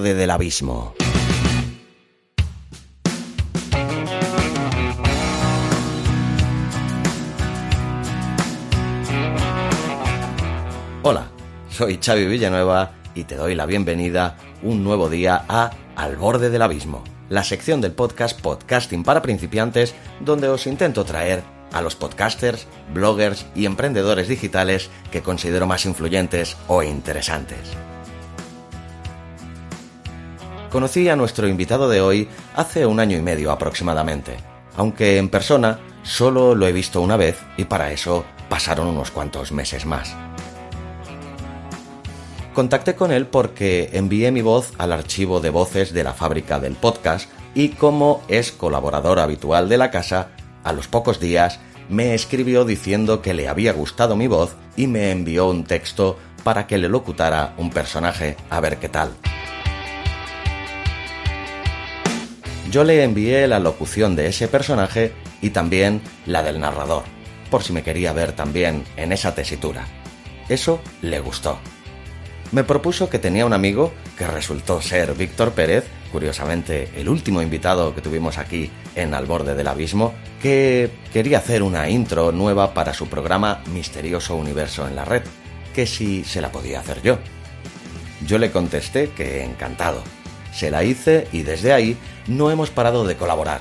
Del abismo. Hola, soy Xavi Villanueva y te doy la bienvenida un nuevo día a Al borde del abismo, la sección del podcast Podcasting para principiantes donde os intento traer a los podcasters, bloggers y emprendedores digitales que considero más influyentes o interesantes. Conocí a nuestro invitado de hoy hace un año y medio aproximadamente, aunque en persona solo lo he visto una vez y para eso pasaron unos cuantos meses más. Contacté con él porque envié mi voz al archivo de voces de la fábrica del podcast y como es colaborador habitual de la casa, a los pocos días me escribió diciendo que le había gustado mi voz y me envió un texto para que le locutara un personaje a ver qué tal. Yo le envié la locución de ese personaje y también la del narrador, por si me quería ver también en esa tesitura. Eso le gustó me propuso que tenía un amigo que resultó ser Víctor Pérez, curiosamente el último invitado que tuvimos aquí en Al borde del abismo, que quería hacer una intro nueva para su programa Misterioso Universo en la Red, que si se la podía hacer yo. Yo le contesté que encantado. Se la hice y desde ahí no hemos parado de colaborar.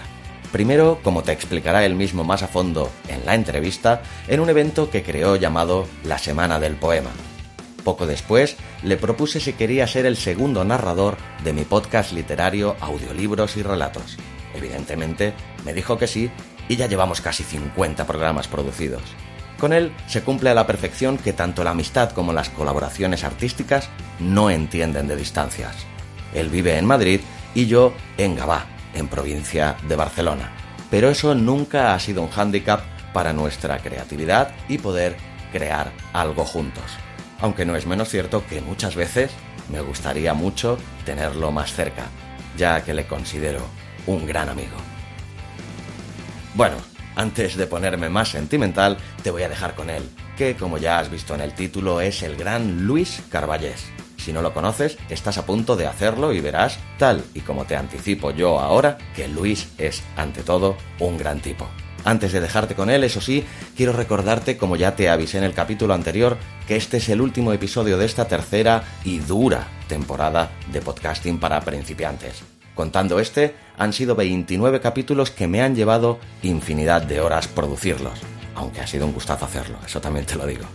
Primero, como te explicará él mismo más a fondo en la entrevista, en un evento que creó llamado La Semana del Poema, poco después, le propuse si quería ser el segundo narrador de mi podcast literario Audiolibros y Relatos. Evidentemente, me dijo que sí y ya llevamos casi 50 programas producidos. Con él se cumple a la perfección que tanto la amistad como las colaboraciones artísticas no entienden de distancias. Él vive en Madrid y yo en Gabá, en provincia de Barcelona. Pero eso nunca ha sido un hándicap para nuestra creatividad y poder crear algo juntos aunque no es menos cierto que muchas veces me gustaría mucho tenerlo más cerca, ya que le considero un gran amigo. Bueno, antes de ponerme más sentimental, te voy a dejar con él, que como ya has visto en el título es el gran Luis Carballés. Si no lo conoces, estás a punto de hacerlo y verás, tal y como te anticipo yo ahora, que Luis es, ante todo, un gran tipo. Antes de dejarte con él, eso sí, quiero recordarte, como ya te avisé en el capítulo anterior, que este es el último episodio de esta tercera y dura temporada de podcasting para principiantes. Contando este, han sido 29 capítulos que me han llevado infinidad de horas producirlos, aunque ha sido un gustazo hacerlo, eso también te lo digo.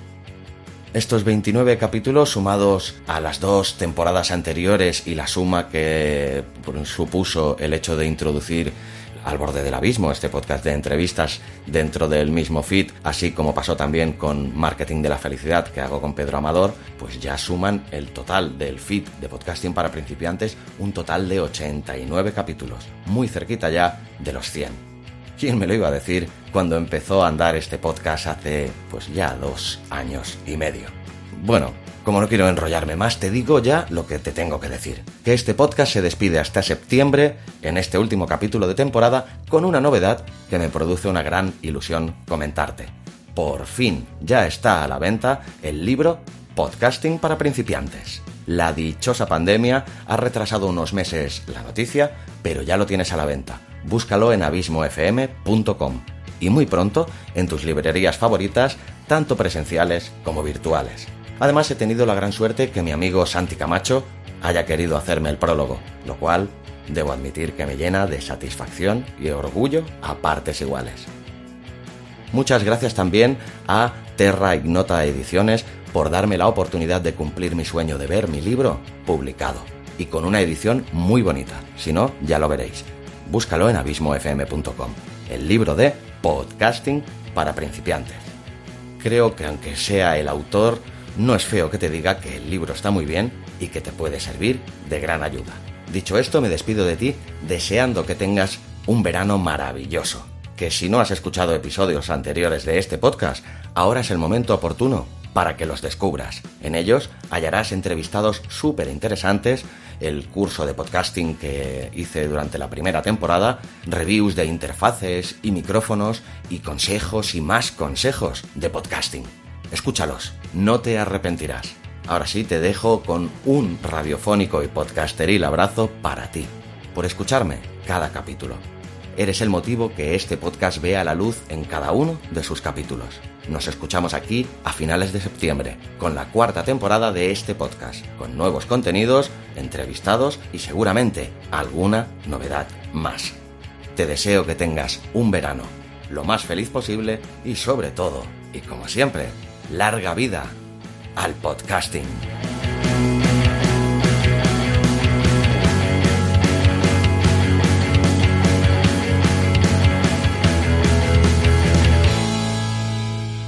Estos 29 capítulos sumados a las dos temporadas anteriores y la suma que supuso el hecho de introducir al borde del abismo, este podcast de entrevistas dentro del mismo feed, así como pasó también con Marketing de la Felicidad que hago con Pedro Amador, pues ya suman el total del feed de podcasting para principiantes, un total de 89 capítulos, muy cerquita ya de los 100. ¿Quién me lo iba a decir cuando empezó a andar este podcast hace pues ya dos años y medio? Bueno, como no quiero enrollarme más, te digo ya lo que te tengo que decir. Que este podcast se despide hasta septiembre, en este último capítulo de temporada, con una novedad que me produce una gran ilusión comentarte. Por fin ya está a la venta el libro Podcasting para principiantes. La dichosa pandemia ha retrasado unos meses la noticia, pero ya lo tienes a la venta. Búscalo en abismofm.com y muy pronto en tus librerías favoritas, tanto presenciales como virtuales. Además he tenido la gran suerte que mi amigo Santi Camacho haya querido hacerme el prólogo, lo cual debo admitir que me llena de satisfacción y orgullo a partes iguales. Muchas gracias también a Terra Ignota Ediciones por darme la oportunidad de cumplir mi sueño de ver mi libro publicado y con una edición muy bonita. Si no, ya lo veréis. Búscalo en abismofm.com. El libro de podcasting para principiantes. creo que aunque sea el autor, no es feo que te diga que el libro está muy bien y que te puede servir de gran ayuda. Dicho esto, me despido de ti deseando que tengas un verano maravilloso. Que si no has escuchado episodios anteriores de este podcast, ahora es el momento oportuno para que los descubras. En ellos hallarás entrevistados súper interesantes, el curso de podcasting que hice durante la primera temporada, reviews de interfaces y micrófonos y consejos y más consejos de podcasting. Escúchalos, no te arrepentirás. Ahora sí te dejo con un radiofónico y podcasteril abrazo para ti, por escucharme cada capítulo. Eres el motivo que este podcast vea la luz en cada uno de sus capítulos. Nos escuchamos aquí a finales de septiembre, con la cuarta temporada de este podcast, con nuevos contenidos, entrevistados y seguramente alguna novedad más. Te deseo que tengas un verano lo más feliz posible y sobre todo, y como siempre, larga vida al podcasting.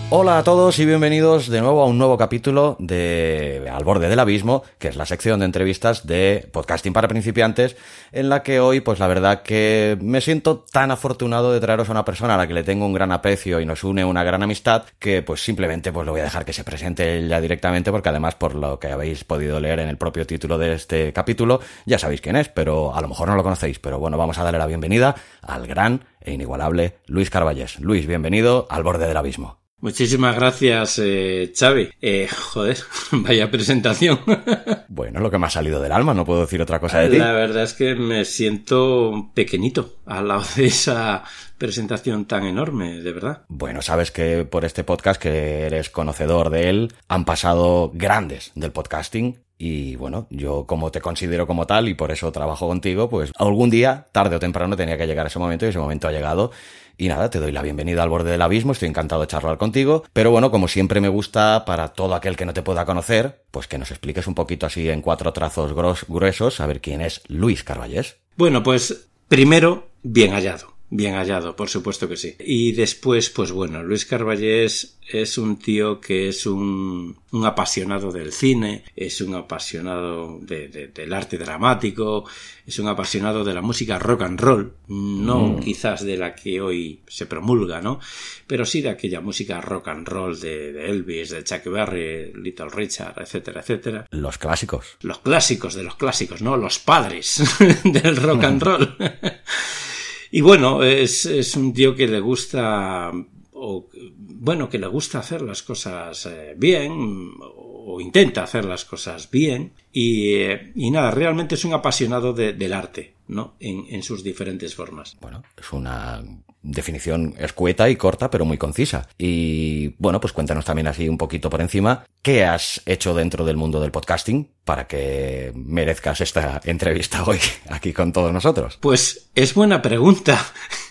Hola a todos y bienvenidos de nuevo a un nuevo capítulo de Al borde del abismo, que es la sección de entrevistas de podcasting para principiantes, en la que hoy, pues la verdad que me siento tan afortunado de traeros a una persona a la que le tengo un gran aprecio y nos une una gran amistad, que pues simplemente pues lo voy a dejar que se presente ya directamente, porque además por lo que habéis podido leer en el propio título de este capítulo, ya sabéis quién es, pero a lo mejor no lo conocéis, pero bueno, vamos a darle la bienvenida al gran e inigualable Luis Carballés. Luis, bienvenido al borde del abismo. Muchísimas gracias, eh, Xavi. Eh, joder, vaya presentación. bueno, lo que me ha salido del alma, no puedo decir otra cosa de ti. La verdad es que me siento pequeñito al lado de esa presentación tan enorme, de verdad. Bueno, sabes que por este podcast, que eres conocedor de él, han pasado grandes del podcasting y bueno, yo como te considero como tal y por eso trabajo contigo, pues algún día, tarde o temprano, tenía que llegar ese momento y ese momento ha llegado. Y nada, te doy la bienvenida al borde del abismo, estoy encantado de charlar contigo. Pero bueno, como siempre me gusta para todo aquel que no te pueda conocer, pues que nos expliques un poquito así en cuatro trazos gruesos, a ver quién es Luis Carballés. Bueno, pues primero, bien hallado. Bien hallado, por supuesto que sí. Y después, pues bueno, Luis Carballés es un tío que es un, un apasionado del cine, es un apasionado de, del arte dramático, es un apasionado de la música rock and roll, no mm. quizás de la que hoy se promulga, ¿no? Pero sí de aquella música rock and roll de, de Elvis, de Chuck Berry, Little Richard, etcétera, etcétera. Los clásicos. Los clásicos de los clásicos, ¿no? Los padres del rock and roll. Y bueno, es, es un tío que le gusta, o, bueno, que le gusta hacer las cosas eh, bien, o intenta hacer las cosas bien, y, eh, y nada, realmente es un apasionado de, del arte, ¿no? En, en sus diferentes formas. Bueno, es una definición escueta y corta, pero muy concisa. Y bueno, pues cuéntanos también así un poquito por encima, ¿qué has hecho dentro del mundo del podcasting para que merezcas esta entrevista hoy aquí con todos nosotros? Pues es buena pregunta.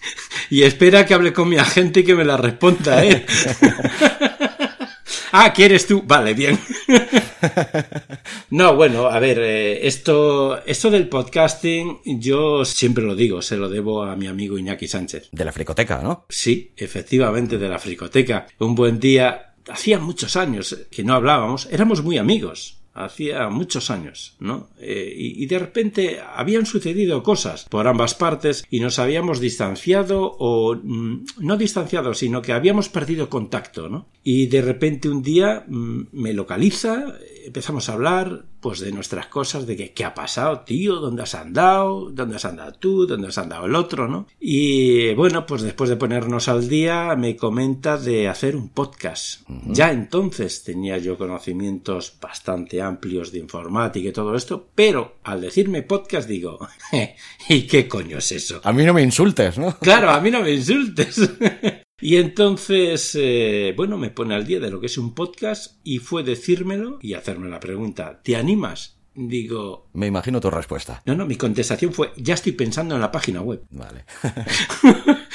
y espera que hable con mi agente y que me la responda, ¿eh? Ah, ¿quieres tú? Vale, bien. no, bueno, a ver, eh, esto, esto del podcasting, yo siempre lo digo, se lo debo a mi amigo Iñaki Sánchez. De la fricoteca, ¿no? Sí, efectivamente, de la fricoteca. Un buen día, hacía muchos años que no hablábamos, éramos muy amigos hacía muchos años, ¿no? Eh, y, de repente habían sucedido cosas por ambas partes y nos habíamos distanciado o mm, no distanciado, sino que habíamos perdido contacto, ¿no? Y de repente un día mm, me localiza, empezamos a hablar, pues de nuestras cosas, de que qué ha pasado, tío, dónde has andado, dónde has andado tú, dónde has andado el otro, ¿no? Y bueno, pues después de ponernos al día, me comenta de hacer un podcast. Ya entonces tenía yo conocimientos bastante amplios de informática y todo esto, pero al decirme podcast digo, ¿y qué coño es eso? A mí no me insultes, ¿no? Claro, a mí no me insultes. Y entonces, eh, bueno, me pone al día de lo que es un podcast y fue decírmelo y hacerme la pregunta, ¿te animas? Digo... Me imagino tu respuesta. No, no, mi contestación fue, ya estoy pensando en la página web. Vale.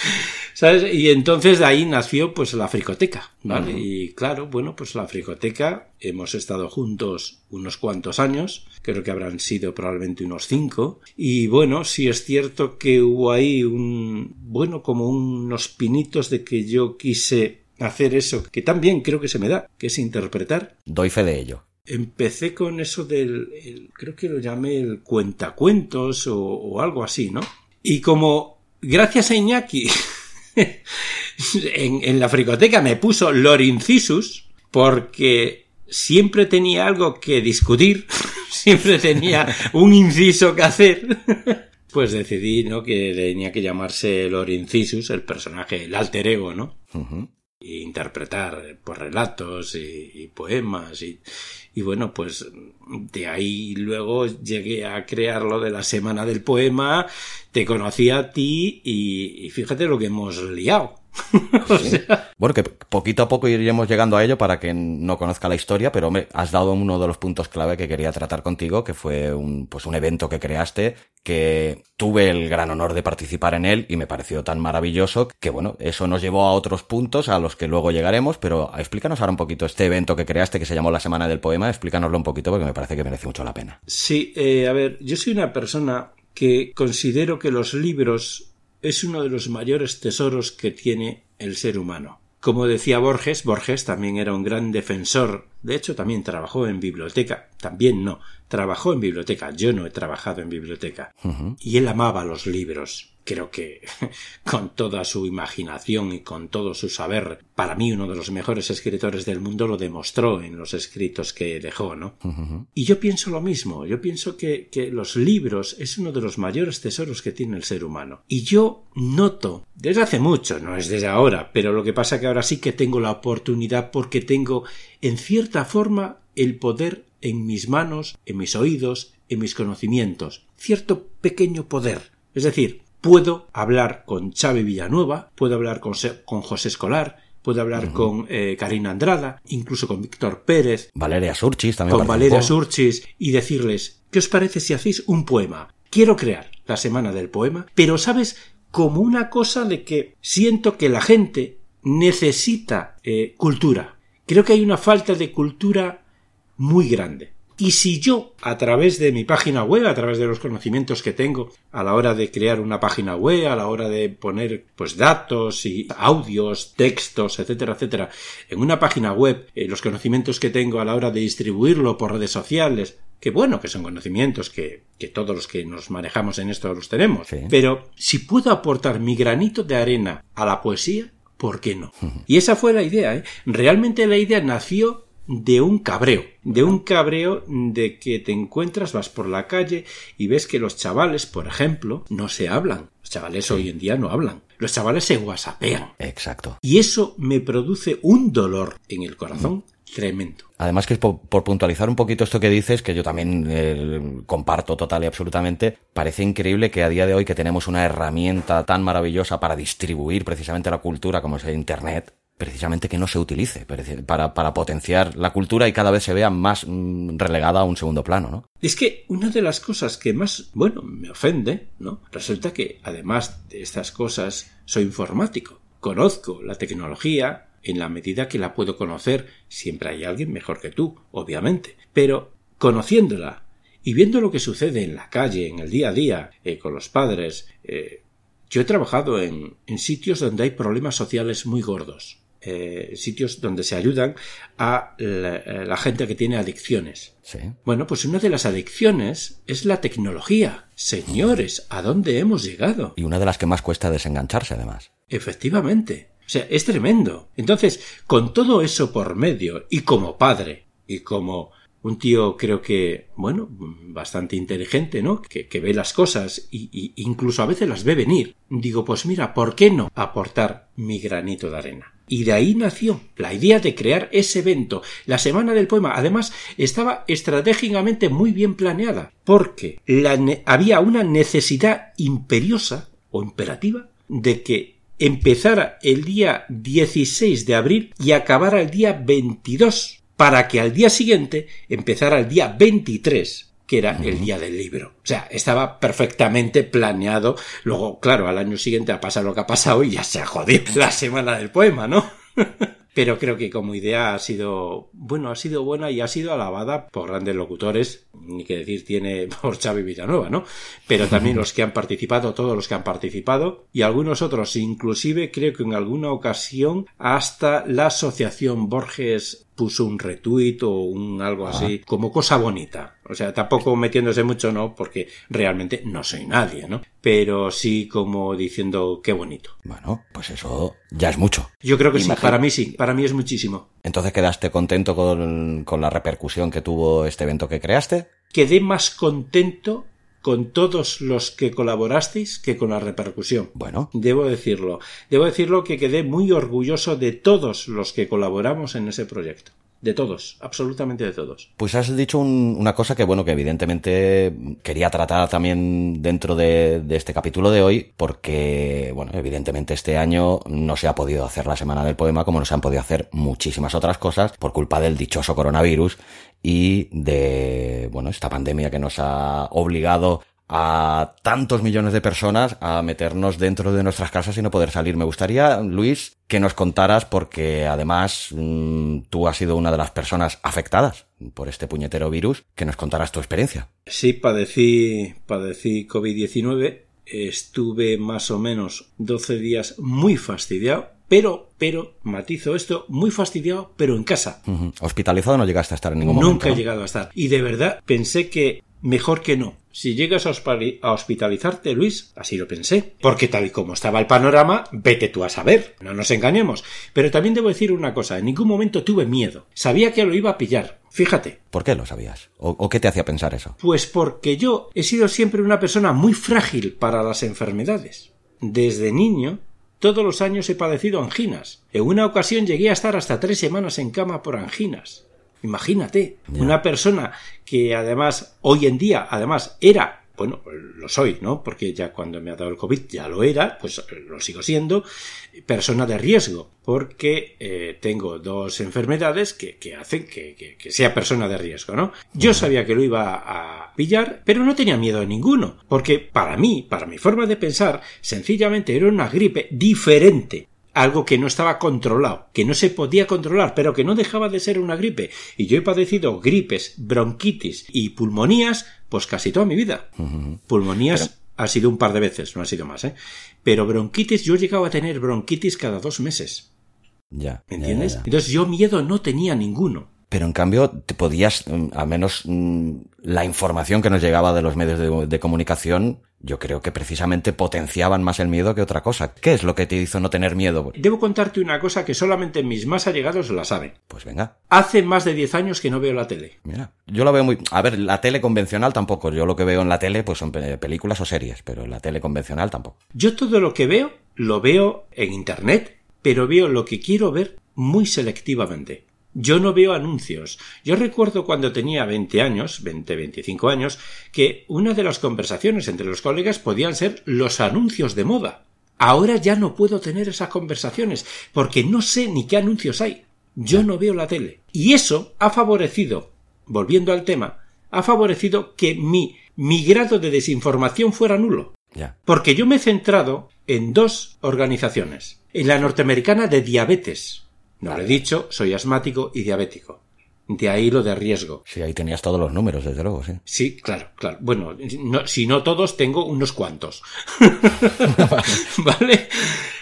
¿Sabes? Y entonces de ahí nació pues la fricoteca, ¿vale? Y claro, bueno, pues la fricoteca, hemos estado juntos unos cuantos años, creo que habrán sido probablemente unos cinco, y bueno, sí es cierto que hubo ahí un, bueno, como unos pinitos de que yo quise hacer eso que también creo que se me da, que es interpretar. Doy fe de ello. Empecé con eso del, creo que lo llamé el cuentacuentos o, o algo así, ¿no? Y como gracias a Iñaki en, en, la fricoteca me puso Lorincisus porque siempre tenía algo que discutir, siempre tenía un inciso que hacer. Pues decidí, ¿no? Que tenía que llamarse Lorincisus, el personaje, el alter ego, ¿no? E interpretar pues, relatos y, y poemas y, y, bueno, pues de ahí luego llegué a crear lo de la Semana del Poema, te conocí a ti y, fíjate lo que hemos liado. o sea... Bueno, que poquito a poco iremos llegando a ello para que no conozca la historia, pero me has dado uno de los puntos clave que quería tratar contigo, que fue un, pues un evento que creaste, que tuve el gran honor de participar en él y me pareció tan maravilloso que bueno, eso nos llevó a otros puntos a los que luego llegaremos, pero explícanos ahora un poquito este evento que creaste que se llamó la Semana del Poema, explícanoslo un poquito porque me parece que merece mucho la pena. Sí, eh, a ver, yo soy una persona que considero que los libros es uno de los mayores tesoros que tiene el ser humano. Como decía Borges, Borges también era un gran defensor, de hecho también trabajó en biblioteca, también no, trabajó en biblioteca, yo no he trabajado en biblioteca, uh -huh. y él amaba los libros creo que con toda su imaginación y con todo su saber, para mí uno de los mejores escritores del mundo lo demostró en los escritos que dejó, ¿no? Uh -huh. Y yo pienso lo mismo, yo pienso que, que, los libros es uno de los mayores tesoros que tiene el ser humano. Y yo noto, desde hace mucho, no es desde ahora, pero lo que pasa que ahora sí que tengo la oportunidad porque tengo, en cierta forma, el poder en mis manos, en mis oídos, en mis conocimientos, cierto pequeño poder. Es decir, Puedo hablar con Xavi Villanueva, puedo hablar con, con José Escolar, puedo hablar uh -huh. con eh, Karina Andrada, incluso con Víctor Pérez. Valeria Surchis también. Con Valeria Surchis y decirles, ¿qué os parece si hacéis un poema? Quiero crear la semana del poema, pero sabes, como una cosa de que siento que la gente necesita eh, cultura. Creo que hay una falta de cultura muy grande. Y si yo, a través de mi página web, a través de los conocimientos que tengo a la hora de crear una página web, a la hora de poner pues datos y audios, textos, etcétera, etcétera, en una página web, eh, los conocimientos que tengo a la hora de distribuirlo por redes sociales, que bueno, que son conocimientos que, que todos los que nos manejamos en esto los tenemos, sí. pero si puedo aportar mi granito de arena a la poesía, ¿por qué no? Y esa fue la idea, ¿eh? Realmente la idea nació de un cabreo, de un cabreo de que te encuentras, vas por la calle y ves que los chavales, por ejemplo, no se hablan. Los chavales sí. hoy en día no hablan. Los chavales se whatsappean. Exacto. Y eso me produce un dolor en el corazón mm. tremendo. Además que por, por, puntualizar un poquito esto que dices, que yo también eh, comparto total y absolutamente, parece increíble que a día de hoy que tenemos una herramienta tan maravillosa para distribuir precisamente la cultura como es el Internet, precisamente que no se utilice para, para potenciar la cultura y cada vez se vea más mmm, relegada a un segundo plano, ¿no? Es que una de las cosas que más, bueno, me ofende, ¿no? Resulta que además de estas cosas soy informático. Conozco la tecnología en la medida que la puedo conocer. Siempre hay alguien mejor que tú, obviamente. Pero conociéndola y viendo lo que sucede en la calle, en el día a día, eh, con los padres, eh, yo he trabajado en, en sitios donde hay problemas sociales muy gordos eh, sitios donde se ayudan a la, a la, gente que tiene adicciones. Sí. Bueno, pues una de las adicciones es la tecnología. Señores, ¿a dónde hemos llegado? Y una de las que más cuesta desengancharse, además. Efectivamente. O sea, es tremendo. Entonces, con todo eso por medio, y como padre, y como un tío creo que, bueno, bastante inteligente, ¿no? Que, ve las cosas y, incluso a veces las ve venir. Digo, pues mira, ¿por qué no aportar mi granito de arena? Y de ahí nació la idea de crear ese evento, la Semana del Poema. Además, estaba estratégicamente muy bien planeada, porque había una necesidad imperiosa o imperativa de que empezara el día 16 de abril y acabara el día 22 para que al día siguiente empezara el día 23 que era el día del libro. O sea, estaba perfectamente planeado. Luego, claro, al año siguiente ha pasado lo que ha pasado y ya se ha jodido la semana del poema, ¿no? pero creo que como idea ha sido, bueno, ha sido buena y ha sido alabada por grandes locutores, ni que decir tiene por Xavi Villanueva, ¿no? Pero también los que han participado, todos los que han participado, y algunos otros, inclusive creo que en alguna ocasión hasta la Asociación Borges puso un retweet o un algo así, como cosa bonita. O sea, tampoco metiéndose mucho, no, porque realmente no soy nadie, ¿no? Pero sí como diciendo qué bonito. Bueno, pues eso ya es mucho. Yo creo que sí, para mí sí, para mí es muchísimo. Entonces quedaste contento con, con la repercusión que tuvo este evento que creaste. Quedé más contento con todos los que colaborasteis que con la repercusión. Bueno. Debo decirlo. Debo decirlo que quedé muy orgulloso de todos los que colaboramos en ese proyecto. De todos, absolutamente de todos. Pues has dicho una cosa que, bueno, que evidentemente quería tratar también dentro de, de, este capítulo de hoy, porque, bueno, evidentemente este año no se ha podido hacer la Semana del Poema como no se han podido hacer muchísimas otras cosas por culpa del dichoso coronavirus y de, bueno, esta pandemia que nos ha obligado a tantos millones de personas a meternos dentro de nuestras casas y no poder salir. Me gustaría, Luis, que nos contaras, porque además mmm, tú has sido una de las personas afectadas por este puñetero virus, que nos contaras tu experiencia. Sí, padecí, padecí COVID-19, estuve más o menos 12 días muy fastidiado, pero, pero, matizo esto, muy fastidiado, pero en casa. Uh -huh. Hospitalizado no llegaste a estar en ningún Nunca momento. Nunca he llegado a estar. Y de verdad pensé que mejor que no. Si llegas a, a, hospitalizarte, Luis, así lo pensé, porque tal y como estaba el panorama, vete tú a saber, no nos engañemos. Pero también debo decir una cosa, en ningún momento tuve miedo. Sabía que lo iba a pillar. Fíjate. ¿Por qué lo sabías? ¿O, ¿O, qué te hacía pensar eso? Pues porque yo he sido siempre una persona muy frágil para las enfermedades. Desde niño, todos los años he padecido anginas. En una ocasión llegué a estar hasta tres semanas en cama por anginas. Imagínate, yeah. una persona que además hoy en día, además, era, bueno, lo soy, ¿no? Porque ya cuando me ha dado el COVID ya lo era, pues lo sigo siendo, persona de riesgo, porque eh, tengo dos enfermedades que, que hacen que, que, que, sea persona de riesgo, ¿no? Yo sabía que lo iba a pillar, pero no tenía miedo a ninguno, porque para mí, para mi forma de pensar, sencillamente era una gripe diferente algo que no estaba controlado, que no se podía controlar, pero que no dejaba de ser una gripe. Y yo he padecido gripes, bronquitis y pulmonías, pues casi toda mi vida. Uh -huh. Pulmonías pero... ha sido un par de veces, no ha sido más, ¿eh? Pero bronquitis, yo he llegado a tener bronquitis cada dos meses. Ya. ¿Me entiendes? Ya, ya, ya. Entonces yo miedo no tenía ninguno. Pero en cambio, te podías, mm, al menos mm, la información que nos llegaba de los medios de, de, comunicación, yo creo que precisamente potenciaban más el miedo que otra cosa. ¿Qué es lo que te hizo no tener miedo? Debo contarte una cosa que solamente mis más allegados la saben. Pues venga. Hace más de 10 años que no veo la tele. Mira, yo lo veo muy... A ver, la tele convencional tampoco. Yo lo que veo en la tele pues son películas o series, pero la tele convencional tampoco. Yo todo lo que veo, lo veo en Internet, pero veo lo que quiero ver muy selectivamente. Yo no veo anuncios. Yo recuerdo cuando tenía 20 años, 20, 25 años, que una de las conversaciones entre los colegas podían ser los anuncios de moda. Ahora ya no puedo tener esas conversaciones porque no sé ni qué anuncios hay. Yo no veo la tele. Y eso ha favorecido, volviendo al tema, ha favorecido que mi, mi grado de desinformación fuera nulo. Porque yo me he centrado en dos organizaciones. En la norteamericana de diabetes, no lo he dicho, soy asmático y diabético. De ahí lo de riesgo. Sí, ahí tenías todos los números, desde luego, sí. Sí, claro, claro. Bueno, no, si no todos, tengo unos cuantos. ¿Vale?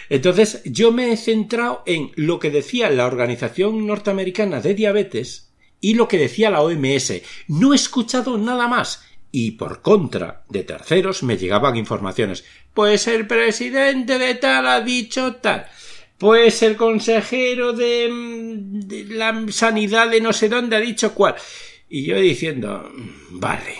Entonces, yo me he centrado en lo que decía la Organización Norteamericana de Diabetes y lo que decía la OMS. No he escuchado nada más. Y por contra de terceros me llegaban informaciones. Pues el presidente de tal ha dicho tal. Pues el consejero de, la sanidad de no sé dónde ha dicho cuál. Y yo diciendo, vale,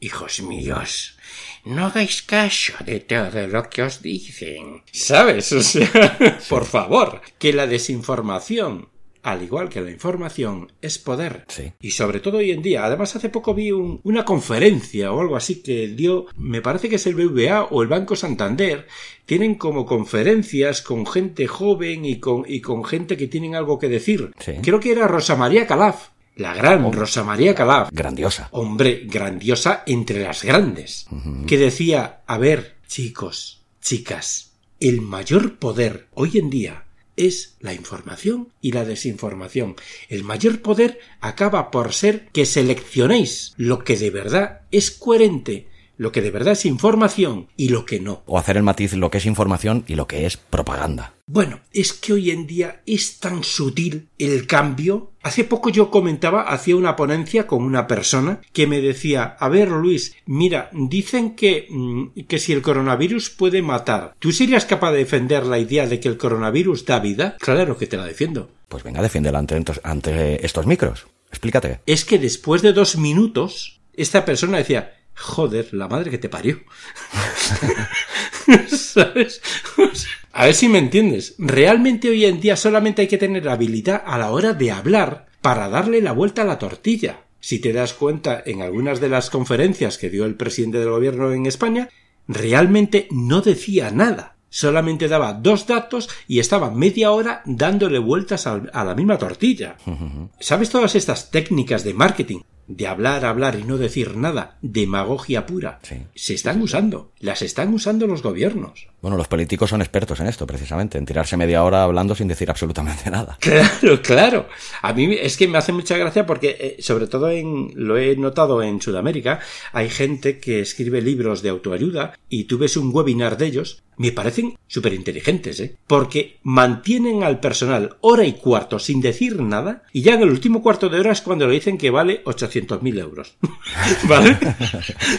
hijos míos, no hagáis caso de todo lo que os dicen. ¿Sabes? O sea, por favor, que la desinformación al igual que la información, es poder. Sí. Y sobre todo hoy en día. Además, hace poco vi un, una conferencia o algo así que dio, me parece que es el BVA o el Banco Santander, tienen como conferencias con gente joven y con, y con gente que tienen algo que decir. Sí. Creo que era Rosa María Calaf. La gran. Rosa María Calaf. Grandiosa. Hombre, grandiosa entre las grandes. Uh -huh. Que decía, a ver, chicos, chicas, el mayor poder hoy en día es la información y la desinformación. El mayor poder acaba por ser que seleccionéis lo que de verdad es coherente lo que de verdad es información y lo que no. O hacer el matiz lo que es información y lo que es propaganda. Bueno, es que hoy en día es tan sutil el cambio. Hace poco yo comentaba, hacía una ponencia con una persona que me decía, a ver Luis, mira, dicen que, mm, que si el coronavirus puede matar, ¿tú serías capaz de defender la idea de que el coronavirus da vida? Claro que te la defiendo. Pues venga, defiéndela ante, ante estos micros. Explícate. Es que después de dos minutos, esta persona decía, Joder, la madre que te parió. ¿Sabes? A ver si me entiendes. Realmente hoy en día solamente hay que tener habilidad a la hora de hablar para darle la vuelta a la tortilla. Si te das cuenta en algunas de las conferencias que dio el presidente del gobierno en España, realmente no decía nada. Solamente daba dos datos y estaba media hora dándole vueltas a la misma tortilla. ¿Sabes todas estas técnicas de marketing de hablar, hablar y no decir nada, demagogia pura, se están usando, las están usando los gobiernos. Bueno, los políticos son expertos en esto, precisamente, en tirarse media hora hablando sin decir absolutamente nada. Claro, claro. A mí es que me hace mucha gracia porque, eh, sobre todo en, lo he notado en Sudamérica, hay gente que escribe libros de autoayuda y tú ves un webinar de ellos, me parecen súper inteligentes, ¿eh? Porque mantienen al personal hora y cuarto sin decir nada y ya en el último cuarto de hora es cuando le dicen que vale 800.000 euros. ¿Vale?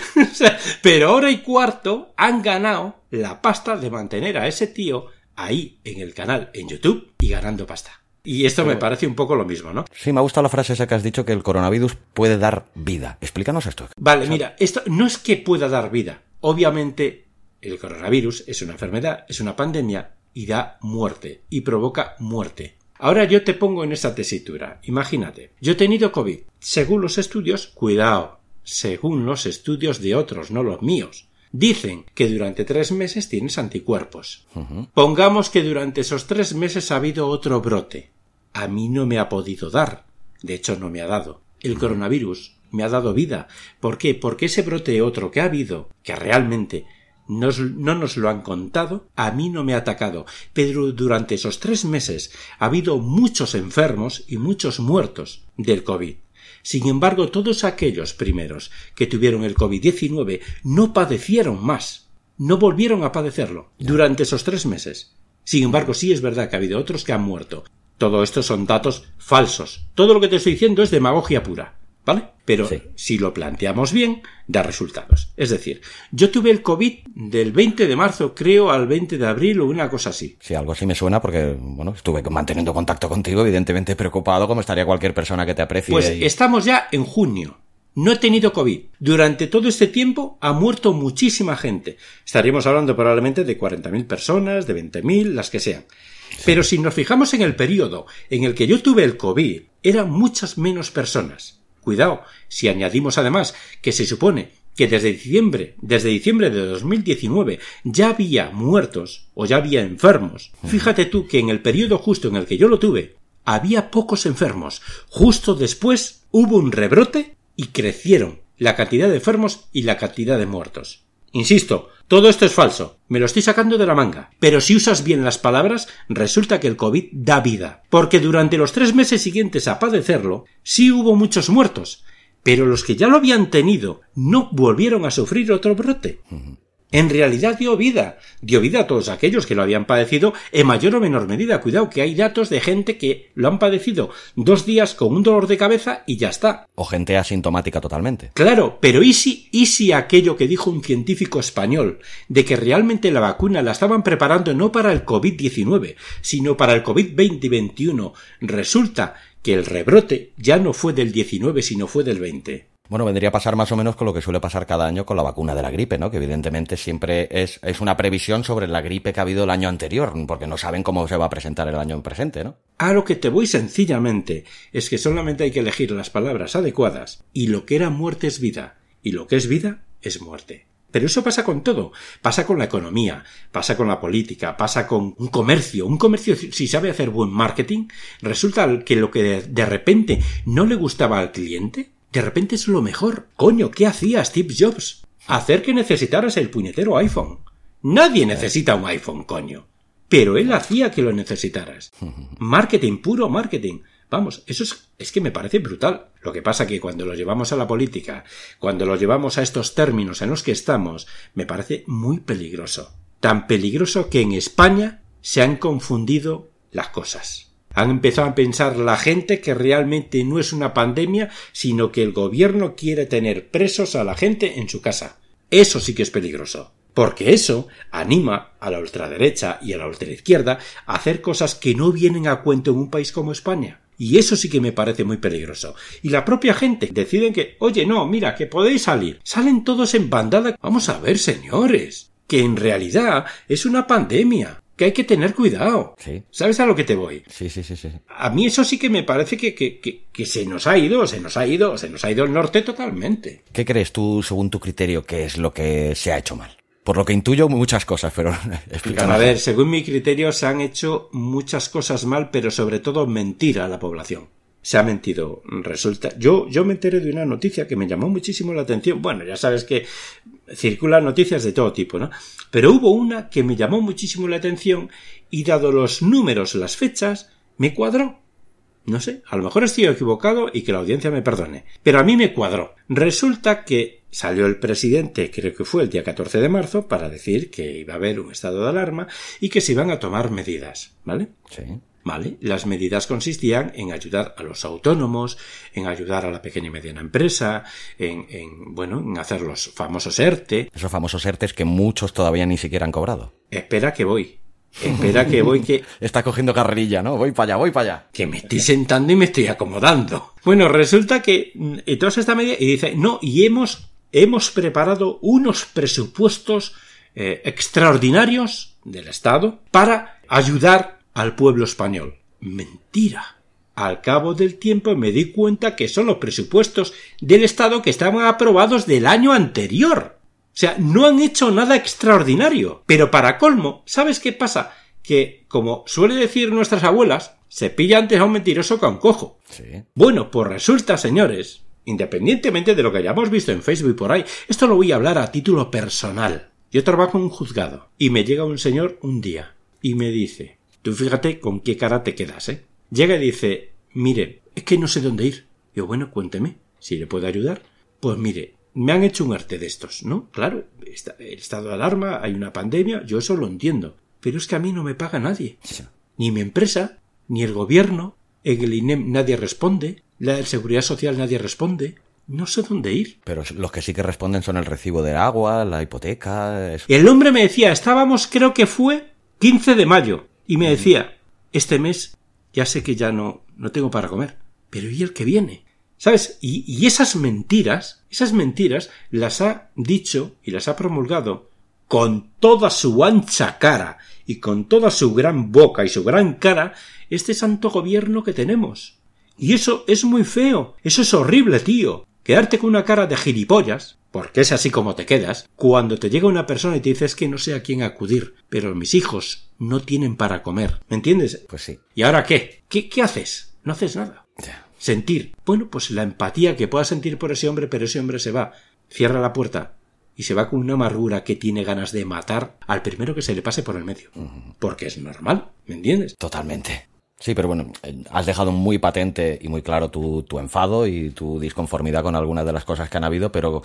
pero hora y cuarto han ganado la pasta de mantener a ese tío ahí en el canal en YouTube y ganando pasta. Y esto me parece un poco lo mismo, ¿no? Sí, me ha gustado la frase esa que has dicho que el coronavirus puede dar vida. Explícanos esto. Vale, mira, esto no es que pueda dar vida. Obviamente, el coronavirus es una enfermedad, es una pandemia y da muerte y provoca muerte. Ahora yo te pongo en esta tesitura. Imagínate, yo he tenido COVID. Según los estudios, cuidado, según los estudios de otros, no los míos. Dicen que durante tres meses tienes anticuerpos. Pongamos que durante esos tres meses ha habido otro brote. A mí no me ha podido dar. De hecho, no me ha dado. El coronavirus me ha dado vida. ¿Por qué? Porque ese brote otro que ha habido, que realmente no nos lo han contado, a mí no me ha atacado, pero durante esos tres meses ha habido muchos enfermos y muchos muertos del COVID. Sin embargo, todos aquellos primeros que tuvieron el COVID-19 no padecieron más, no volvieron a padecerlo durante esos tres meses. Sin embargo, sí es verdad que ha habido otros que han muerto. Todo esto son datos falsos. Todo lo que te estoy diciendo es demagogia pura. ¿Vale? Pero si lo planteamos bien, da resultados. Es decir, yo tuve el COVID del 20 de marzo, creo, al 20 de abril o una cosa así. Sí, algo así me suena porque, bueno, estuve manteniendo contacto contigo, evidentemente preocupado, como estaría cualquier persona que te aprecie. Pues estamos ya en junio. No he tenido COVID. Durante todo este tiempo ha muerto muchísima gente. Estaríamos hablando probablemente de 40.000 personas, de 20.000, las que sean. Pero si nos fijamos en el periodo en el que yo tuve el COVID, eran muchas menos personas. Cuidado, si añadimos además que se supone que desde diciembre, desde diciembre de 2019 ya había muertos o ya había enfermos. Fíjate tú que en el periodo justo en el que yo lo tuve, había pocos enfermos. Justo después hubo un rebrote y crecieron la cantidad de enfermos y la cantidad de muertos. Insisto, todo esto es falso. Me lo estoy sacando de la manga. Pero si usas bien las palabras, resulta que el COVID da vida. Porque durante los tres meses siguientes a padecerlo, sí hubo muchos muertos. Pero los que ya lo habían tenido no volvieron a sufrir otro brote en realidad dio vida, dio vida a todos aquellos que lo habían padecido en mayor o menor medida. Cuidado que hay datos de gente que lo han padecido dos días con un dolor de cabeza y ya está. O gente asintomática totalmente. Claro, pero ¿y si, y si aquello que dijo un científico español de que realmente la vacuna la estaban preparando no para el COVID-19, sino para el COVID-2021, resulta que el rebrote ya no fue del 19, sino fue del 20? Bueno, vendría a pasar más o menos con lo que suele pasar cada año con la vacuna de la gripe, ¿no? Que evidentemente siempre es, es una previsión sobre la gripe que ha habido el año anterior, porque no saben cómo se va a presentar el año presente, ¿no? A lo que te voy sencillamente es que solamente hay que elegir las palabras adecuadas y lo que era muerte es vida y lo que es vida es muerte. Pero eso pasa con todo. Pasa con la economía, pasa con la política, pasa con un comercio. Un comercio, si sabe hacer buen marketing, resulta que lo que de repente no le gustaba al cliente, de repente es lo mejor. Coño, ¿qué hacía Steve Jobs? Hacer que necesitaras el puñetero iPhone. Nadie necesita un iPhone, coño. pero él hacía que lo necesitaras. Marketing, puro marketing. Vamos, eso es, es, que me parece brutal. Lo que pasa que cuando lo llevamos a la política, cuando lo llevamos a estos términos en los que estamos, me parece muy peligroso. Tan peligroso que en España se han confundido las cosas. Han empezado a pensar la gente que realmente no es una pandemia, sino que el gobierno quiere tener presos a la gente en su casa. Eso sí que es peligroso. Porque eso anima a la ultraderecha y a la ultraizquierda a hacer cosas que no vienen a cuento en un país como España. Y eso sí que me parece muy peligroso. Y la propia gente deciden que, oye, no, mira, que podéis salir. Salen todos en bandada. Vamos a ver, señores, que en realidad es una pandemia que hay que tener cuidado. Sí. ¿Sabes a lo que te voy? Sí, sí, sí, sí. A mí eso sí que me parece que, que, que, que, se nos ha ido, se nos ha ido, se nos ha ido el norte totalmente. ¿Qué crees tú, según tu criterio, que es lo que se ha hecho mal? Por lo que intuyo muchas cosas, pero explícame. A ver, según mi criterio se han hecho muchas cosas mal, pero sobre todo mentir a la población. Se ha mentido. Resulta. Yo, yo me enteré de una noticia que me llamó muchísimo la atención. Bueno, ya sabes que circulan noticias de todo tipo, ¿no? Pero hubo una que me llamó muchísimo la atención y dado los números, las fechas, me cuadró. No sé, a lo mejor estoy equivocado y que la audiencia me perdone. Pero a mí me cuadró. Resulta que salió el presidente, creo que fue el día 14 de marzo, para decir que iba a haber un estado de alarma y que se iban a tomar medidas, ¿vale? Sí. ¿Vale? Las medidas consistían en ayudar a los autónomos, en ayudar a la pequeña y mediana empresa, en, en bueno, en hacer los famosos ERTE. Esos famosos ERTEs que muchos todavía ni siquiera han cobrado. Espera que voy. Espera que voy que... Está cogiendo carrerilla, ¿no? Voy para allá, voy para allá. Que me estoy sentando y me estoy acomodando. Bueno, resulta que y toda esta medida y dice, no, y hemos, hemos preparado unos presupuestos eh, extraordinarios del Estado para ayudar al pueblo español. Mentira. Al cabo del tiempo me di cuenta que son los presupuestos del Estado que estaban aprobados del año anterior. O sea, no han hecho nada extraordinario. Pero para colmo, ¿sabes qué pasa? Que, como suele decir nuestras abuelas, se pilla antes a un mentiroso que a un cojo. Sí. Bueno, pues resulta, señores, independientemente de lo que hayamos visto en Facebook y por ahí, esto lo voy a hablar a título personal. Yo trabajo en un juzgado y me llega un señor un día y me dice, tú fíjate con qué cara te quedas, ¿eh? Llega y dice, mire, es que no sé dónde ir. Yo, bueno, cuénteme, si le puedo ayudar. Pues mire, me han hecho un arte de estos, ¿no? Claro, está, el estado de alarma, hay una pandemia, yo eso lo entiendo. Pero es que a mí no me paga nadie. Ni mi empresa, ni el gobierno, en el INEM nadie responde, la Seguridad Social nadie responde. No sé dónde ir. Pero los que sí que responden son el recibo de agua, la hipoteca. Eso. El hombre me decía, estábamos, creo que fue 15 de mayo, y me decía, este mes ya sé que ya no, no tengo para comer. Pero ¿y el que viene? ¿Sabes? Y, y, esas mentiras, esas mentiras las ha dicho y las ha promulgado con toda su ancha cara y con toda su gran boca y su gran cara este santo gobierno que tenemos. Y eso es muy feo, eso es horrible, tío. Quedarte con una cara de gilipollas, porque es así como te quedas, cuando te llega una persona y te dices que no sé a quién acudir, pero mis hijos no tienen para comer. ¿Me entiendes? Pues sí. ¿Y ahora qué? ¿Qué, qué haces? No haces nada. Sentir. Bueno, pues la empatía que puedas sentir por ese hombre, pero ese hombre se va, cierra la puerta y se va con una amargura que tiene ganas de matar al primero que se le pase por el medio. Porque es normal, ¿me entiendes? Totalmente. Sí, pero bueno, has dejado muy patente y muy claro tu, tu enfado y tu disconformidad con algunas de las cosas que han habido, pero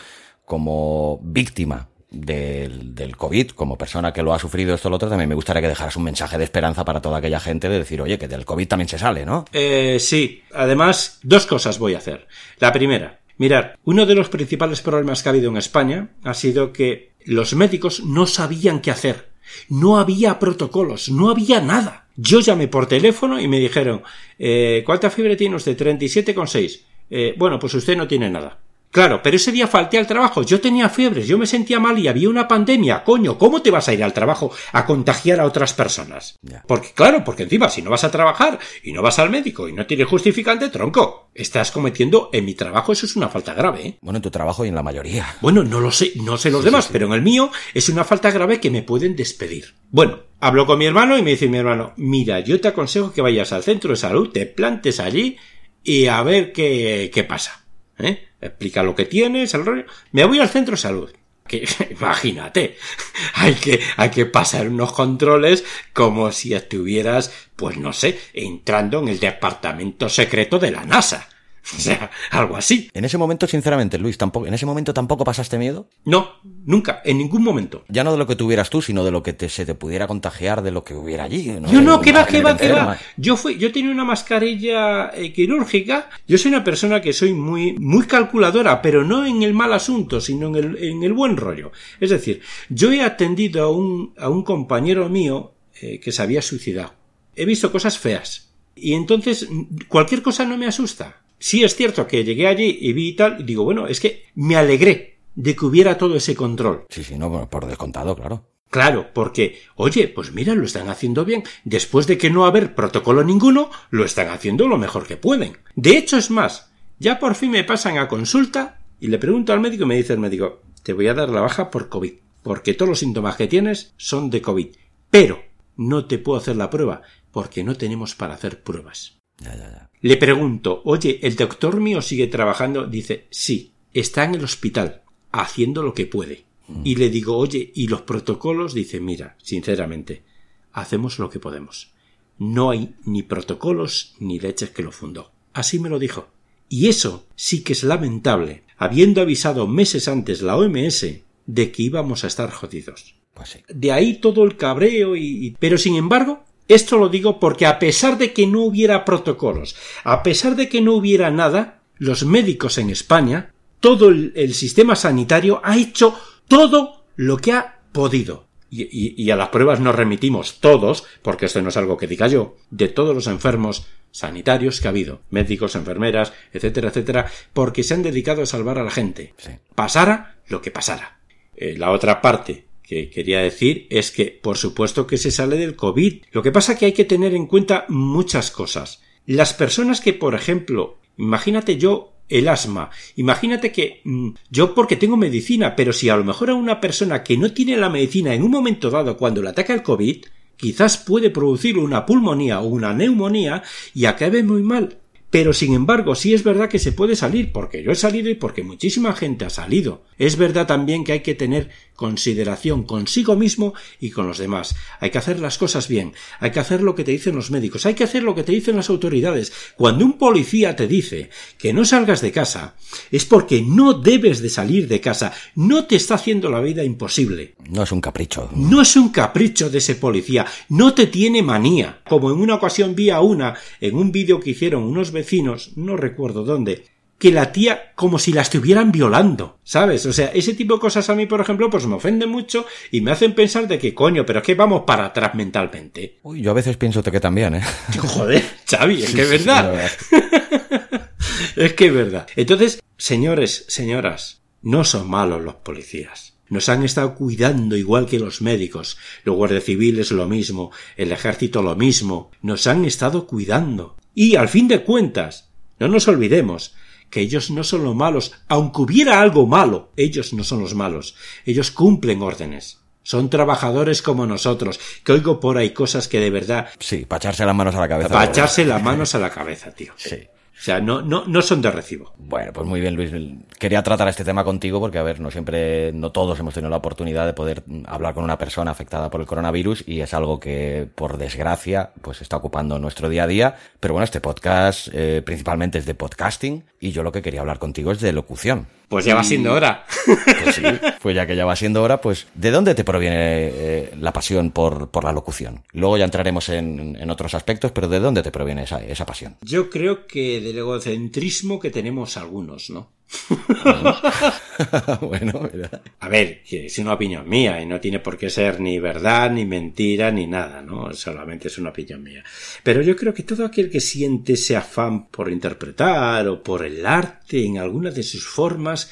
como víctima del, del, COVID, como persona que lo ha sufrido esto o lo otro, también me gustaría que dejaras un mensaje de esperanza para toda aquella gente de decir, oye, que del COVID también se sale, ¿no? Eh, sí. Además, dos cosas voy a hacer. La primera, mirar, uno de los principales problemas que ha habido en España ha sido que los médicos no sabían qué hacer. No había protocolos, no había nada. Yo llamé por teléfono y me dijeron, eh, ¿cuánta fiebre tiene usted? 37,6. Eh, bueno, pues usted no tiene nada. Claro, pero ese día falté al trabajo, yo tenía fiebres, yo me sentía mal y había una pandemia. Coño, ¿cómo te vas a ir al trabajo a contagiar a otras personas? Porque, claro, porque encima si no vas a trabajar y no vas al médico y no tienes justificante, tronco, estás cometiendo en mi trabajo, eso es una falta grave, ¿eh? Bueno, en tu trabajo y en la mayoría. Bueno, no lo sé, no sé los Sí, demás, sí, sí. pero en el mío es una falta grave que me pueden despedir. Bueno, hablo con mi hermano y me dice mi hermano, mira, yo te aconsejo que vayas al centro de salud, te plantes allí y a ver qué, qué pasa. ¿eh? Explica lo que tienes, el rollo. Me voy al centro de salud. que imagínate, hay que, hay que pasar unos controles como si estuvieras, pues no sé, entrando en el departamento secreto de la NASA. O sea, algo así. En ese momento, sinceramente, Luis, tampoco, ¿en ese momento tampoco pasaste miedo? No, nunca, en ningún momento. Ya no de lo que tuvieras tú, sino de lo que te, se te pudiera contagiar de lo que hubiera allí. ¿no? Yo no, que va, que va, que va. Yo fui, yo tenía una mascarilla eh, quirúrgica. Yo soy una persona que soy muy, muy calculadora, pero no en el mal asunto, sino en el, en el buen rollo. Es decir, yo he atendido a un, a un compañero mío eh, que se había suicidado. He visto cosas feas. Y entonces cualquier cosa no me asusta. Sí es cierto que llegué allí y vi y tal, y digo, bueno, es que me alegré de que hubiera todo ese control. Sí, sí, no, por descontado, claro. Claro, porque, oye, pues mira, lo están haciendo bien. Después de que no haber protocolo ninguno, lo están haciendo lo mejor que pueden. De hecho, es más, ya por fin me pasan a consulta y le pregunto al médico y me dice el médico, te voy a dar la baja por COVID, porque todos los síntomas que tienes son de COVID. Pero no te puedo hacer la prueba, porque no tenemos para hacer pruebas. Ya, ya, ya. Le pregunto, oye, ¿el doctor mío sigue trabajando? Dice, sí, está en el hospital, haciendo lo que puede. Mm. Y le digo, oye, ¿y los protocolos? Dice, mira, sinceramente, hacemos lo que podemos. No hay ni protocolos ni leches que lo fundó. Así me lo dijo. Y eso sí que es lamentable, habiendo avisado meses antes la OMS de que íbamos a estar jodidos. Pues sí. De ahí todo el cabreo y... Pero sin embargo, esto lo digo porque a pesar de que no hubiera protocolos, a pesar de que no hubiera nada, los médicos en España, todo el, sistema sanitario ha hecho todo lo que ha podido. Y, a las pruebas nos remitimos todos, porque esto no es algo que diga yo, de todos los enfermos sanitarios que ha habido, médicos, enfermeras, etcétera, etcétera, porque se han dedicado a salvar a la gente. Pasara lo que pasara. Eh, la otra parte que quería decir es que, por supuesto que se sale del COVID. Lo que pasa que hay que tener en cuenta muchas cosas. Las personas que, por ejemplo, imagínate yo el asma. Imagínate que mm, yo porque tengo medicina, pero si a lo mejor a una persona que no tiene la medicina en un momento dado cuando le ataca el COVID, quizás puede producir una pulmonía o una neumonía y acabe muy mal. Pero sin embargo, sí es verdad que se puede salir, porque yo he salido y porque muchísima gente ha salido. Es verdad también que hay que tener consideración consigo mismo y con los demás. Hay que hacer las cosas bien, hay que hacer lo que te dicen los médicos, hay que hacer lo que te dicen las autoridades. Cuando un policía te dice que no salgas de casa, es porque no debes de salir de casa, no te está haciendo la vida imposible. No es un capricho. No es un capricho de ese policía, no te tiene manía. Como en una ocasión vi a una en un vídeo que hicieron unos vecinos, no recuerdo dónde, que la tía como si la estuvieran violando, ¿sabes? O sea, ese tipo de cosas a mí, por ejemplo, pues me ofenden mucho y me hacen pensar de que coño, pero es que vamos para atrás mentalmente. Uy, yo a veces pienso que también, ¿eh? Joder, Xavi, es que es verdad. es que es verdad. Entonces, señores, señoras, no son malos los policías. Nos han estado cuidando igual que los médicos, los guardias civiles lo mismo, el ejército lo mismo, nos han estado cuidando. Y al fin de cuentas, no nos olvidemos, que ellos no son los malos, aunque hubiera algo malo, ellos no son los malos, ellos cumplen órdenes. Son trabajadores como nosotros, que oigo por ahí cosas que de verdad... Sí, para echarse las manos a la cabeza. Para echarse las manos a la cabeza, tío. Sí. O sea, no, no, no son de recibo. Bueno, pues muy bien, Luis. Quería tratar este tema contigo porque, a ver, no siempre, no todos hemos tenido la oportunidad de poder hablar con una persona afectada por el coronavirus y es algo que, por desgracia, pues está ocupando nuestro día a día. Pero bueno, este podcast eh, principalmente es de podcasting y yo lo que quería hablar contigo es de locución. Pues ya va siendo hora. Pues sí, pues ya que ya va siendo hora, pues ¿de dónde te proviene eh, la pasión por, por, la locución? Luego ya entraremos en, en, otros aspectos, pero ¿de dónde te proviene esa, esa pasión? Yo creo que del egocentrismo que tenemos algunos, ¿no? bueno, a ver, es una opinión mía y no tiene por qué ser ni verdad, ni mentira, ni nada, ¿no? Solamente es una opinión mía. Pero yo creo que todo aquel que siente ese afán por interpretar o por el arte en alguna de sus formas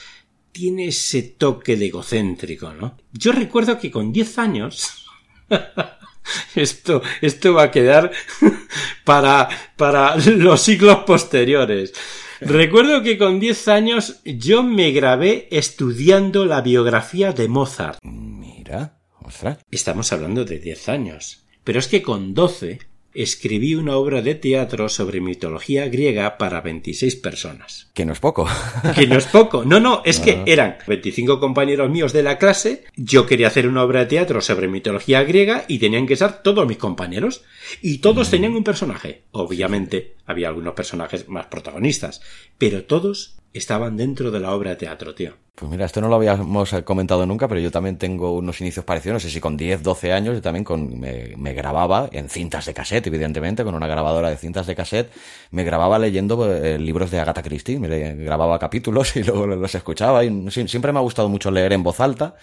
tiene ese toque de egocéntrico, ¿no? Yo recuerdo que con 10 años esto, esto va a quedar para, para los siglos posteriores. Recuerdo que con 10 años yo me grabé estudiando la biografía de Mozart. Mira, ostras. Estamos hablando de 10 años. Pero es que con 12 escribí una obra de teatro sobre mitología griega para 26 personas. Que no es poco. que no es poco. No, no, es que eran 25 compañeros míos de la clase, yo quería hacer una obra de teatro sobre mitología griega y tenían que ser todos mis compañeros. Y todos tenían un personaje. Obviamente había algunos personajes más protagonistas, pero todos estaban dentro de la obra de teatro, tío. Pues mira, esto no lo habíamos comentado nunca, pero yo también tengo unos inicios parecidos, no sé si con 10, 12 años, yo también con, me, grababa en cintas de cassette, evidentemente, con una grabadora de cintas de cassette, me grababa leyendo eh, libros de Agatha Christie, me grababa capítulos y luego los escuchaba y siempre me ha gustado mucho leer en voz alta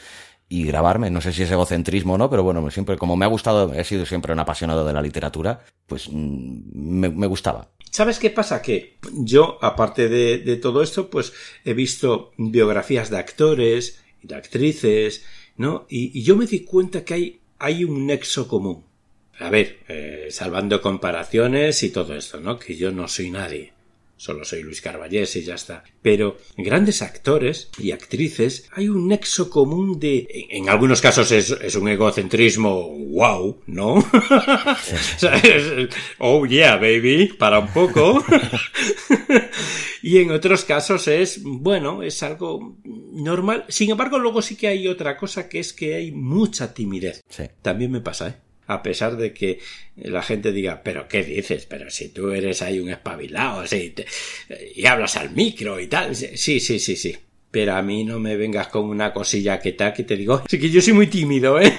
y grabarme. No sé si es egocentrismo o no, pero bueno, siempre, como me ha gustado, he sido siempre un apasionado de la literatura, pues mm, me, gustaba. ¿Sabes qué pasa? Que yo, aparte de, todo esto, pues he visto biografías de actores y de actrices, ¿no? Y, yo me di cuenta que hay, hay un nexo común. A ver, eh, salvando comparaciones y todo esto, ¿no? Que yo no soy nadie solo soy Luis Carballés y ya está. Pero grandes actores y actrices hay un nexo común de... En algunos casos es, un egocentrismo wow, ¿no? oh yeah, baby, para un poco. y en otros casos es, bueno, es algo normal. Sin embargo, luego sí que hay otra cosa que es que hay mucha timidez. También me pasa, ¿eh? A pesar de que la gente diga, pero ¿qué dices? Pero si tú eres ahí un espabilado y hablas al micro y tal. Sí, sí, sí, sí. Pero a mí no me vengas con una cosilla que tal que te digo, sí que yo soy muy tímido, ¿eh?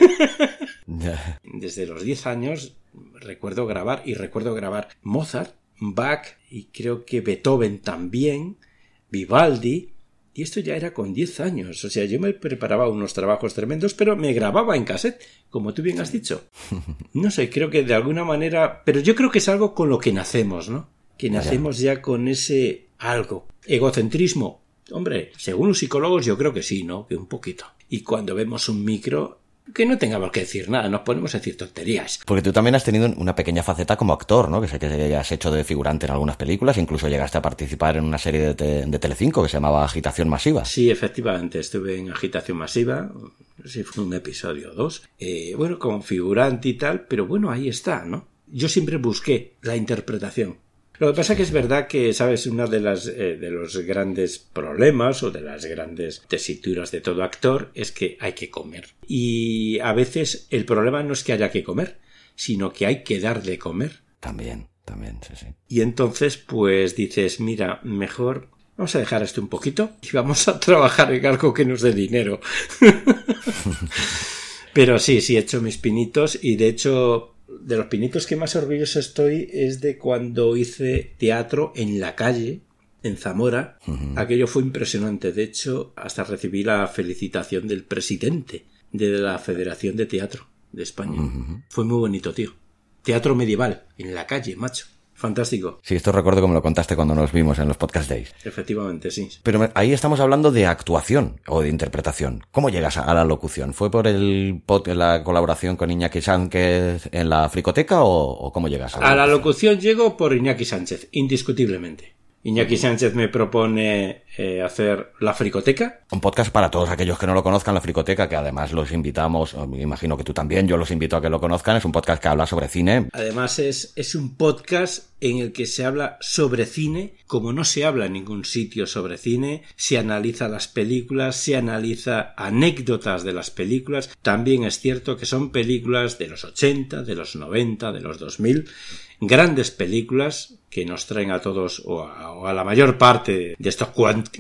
Desde los 10 años recuerdo grabar y recuerdo grabar Mozart, Bach y creo que Beethoven también, Vivaldi, y esto ya era con 10 años. O sea, yo me preparaba unos trabajos tremendos, pero me grababa en cassette, como tú bien has dicho. No sé, creo que de alguna manera. Pero yo creo que es algo con lo que nacemos, ¿no? Que nacemos ya con ese algo. Egocentrismo. Hombre, según los psicólogos, yo creo que sí, ¿no? Que un poquito. Y cuando vemos un micro, que no tengamos que decir nada, nos ponemos a decir tonterías. Porque tú también has tenido una pequeña faceta como actor, ¿no? Que sé que has hecho de figurante en algunas películas, incluso llegaste a participar en una serie de, de Telecinco que se llamaba Agitación Masiva. Sí, efectivamente, estuve en Agitación Masiva, sí, fue un episodio o dos, eh, bueno, como figurante y tal, pero bueno, ahí está, ¿no? Yo siempre busqué la interpretación. Lo que pasa es que es verdad que, sabes, uno de, las, eh, de los grandes problemas o de las grandes tesituras de todo actor es que hay que comer. Y a veces el problema no es que haya que comer, sino que hay que dar de comer. También, también, sí, sí. Y entonces, pues dices, mira, mejor vamos a dejar esto un poquito y vamos a trabajar en algo que nos dé dinero. Pero sí, sí, he hecho mis pinitos y de hecho de los pinitos que más orgulloso estoy es de cuando hice teatro en la calle, en Zamora. Aquello fue impresionante. De hecho, hasta recibí la felicitación del presidente de la Federación de Teatro de España. Fue muy bonito, tío. Teatro medieval, en la calle, macho. Fantástico. Sí, esto recuerdo como lo contaste cuando nos vimos en los podcast days. Efectivamente, sí. Pero ahí estamos hablando de actuación o de interpretación. ¿Cómo llegas a la locución? ¿Fue por el la colaboración con Iñaki Sánchez en la fricoteca o, cómo llegas a la, a la locución llego por Iñaki Sánchez, indiscutiblemente. Iñaki Sánchez me propone eh, hacer La Fricoteca. Un podcast para todos aquellos que no lo conozcan, La Fricoteca, que además los invitamos, me imagino que tú también, yo los invito a que lo conozcan, es un podcast que habla sobre cine. Además es, es un podcast en el que se habla sobre cine, como no se habla en ningún sitio sobre cine, se analiza las películas, se analiza anécdotas de las películas, también es cierto que son películas de los 80, de los 90, de los 2000, grandes películas que nos traen a todos o a, la mayor parte de estos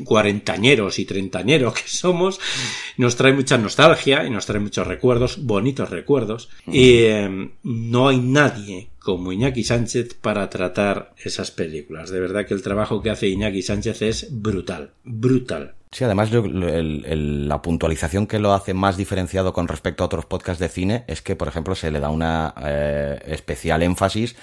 cuarentañeros y treintañeros que somos, nos trae mucha nostalgia y nos trae muchos recuerdos, bonitos recuerdos. Y em, no hay nadie como Iñaki Sánchez para tratar esas películas. De verdad que el trabajo que hace Iñaki Sánchez es brutal, brutal. Sí, además la puntualización que lo hace más diferenciado con respecto a otros podcasts de cine es que, por ejemplo, se le da una eh, especial énfasis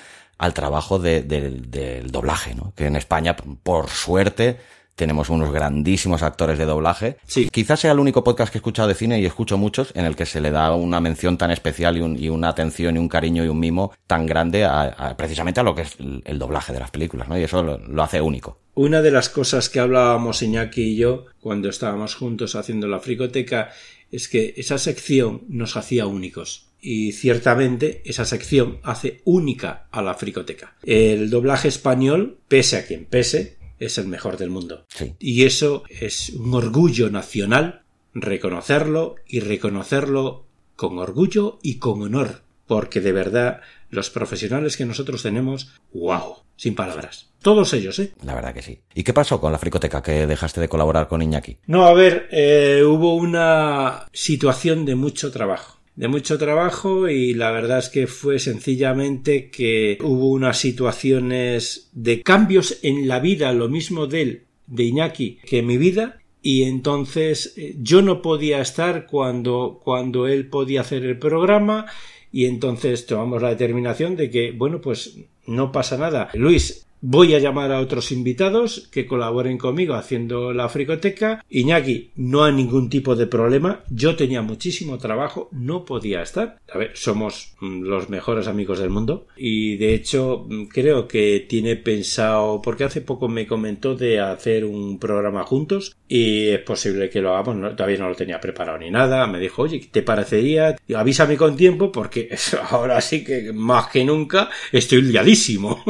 al trabajo del doblaje, ¿no? Que en España, por suerte, tenemos unos grandísimos actores de doblaje. Sí. Quizás sea el único podcast que he escuchado de cine y escucho muchos en el que se le da una mención tan especial y, una atención y un cariño y un mimo tan grande a, precisamente a lo que es el, doblaje de las películas, ¿no? Y eso lo, hace único. Una de las cosas que hablábamos Iñaki y yo cuando estábamos juntos haciendo la fricoteca es que esa sección nos hacía únicos y ciertamente esa sección hace única a la fricoteca. El doblaje español, pese a quien pese, es el mejor del mundo. Y eso es un orgullo nacional reconocerlo y reconocerlo con orgullo y con honor, porque de verdad los profesionales que nosotros tenemos, wow, sin palabras. Todos ellos, ¿eh? La verdad que sí. ¿Y qué pasó con la fricoteca que dejaste de colaborar con Iñaki? No, a ver, eh, hubo una situación de mucho trabajo de mucho trabajo y la verdad es que fue sencillamente que hubo unas situaciones de cambios en la vida, lo mismo de él, de Iñaki, que en mi vida, y entonces eh, yo no podía estar cuando, cuando él podía hacer el programa y entonces tomamos la determinación de que, bueno, pues no pasa nada. Luis, Voy a llamar a otros invitados que colaboren conmigo haciendo la fricoteca. Iñaki, no hay ningún tipo de problema. Yo tenía muchísimo trabajo, no podía estar. A ver, somos mm, los mejores amigos del mundo y de hecho mm, creo que tiene pensado, porque hace poco me comentó de hacer un programa juntos y es posible que lo hagamos. todavía no lo tenía preparado ni nada. Me dijo, oye, ¿te parecería? Avísame con tiempo porque ahora sí que más que nunca estoy liadísimo.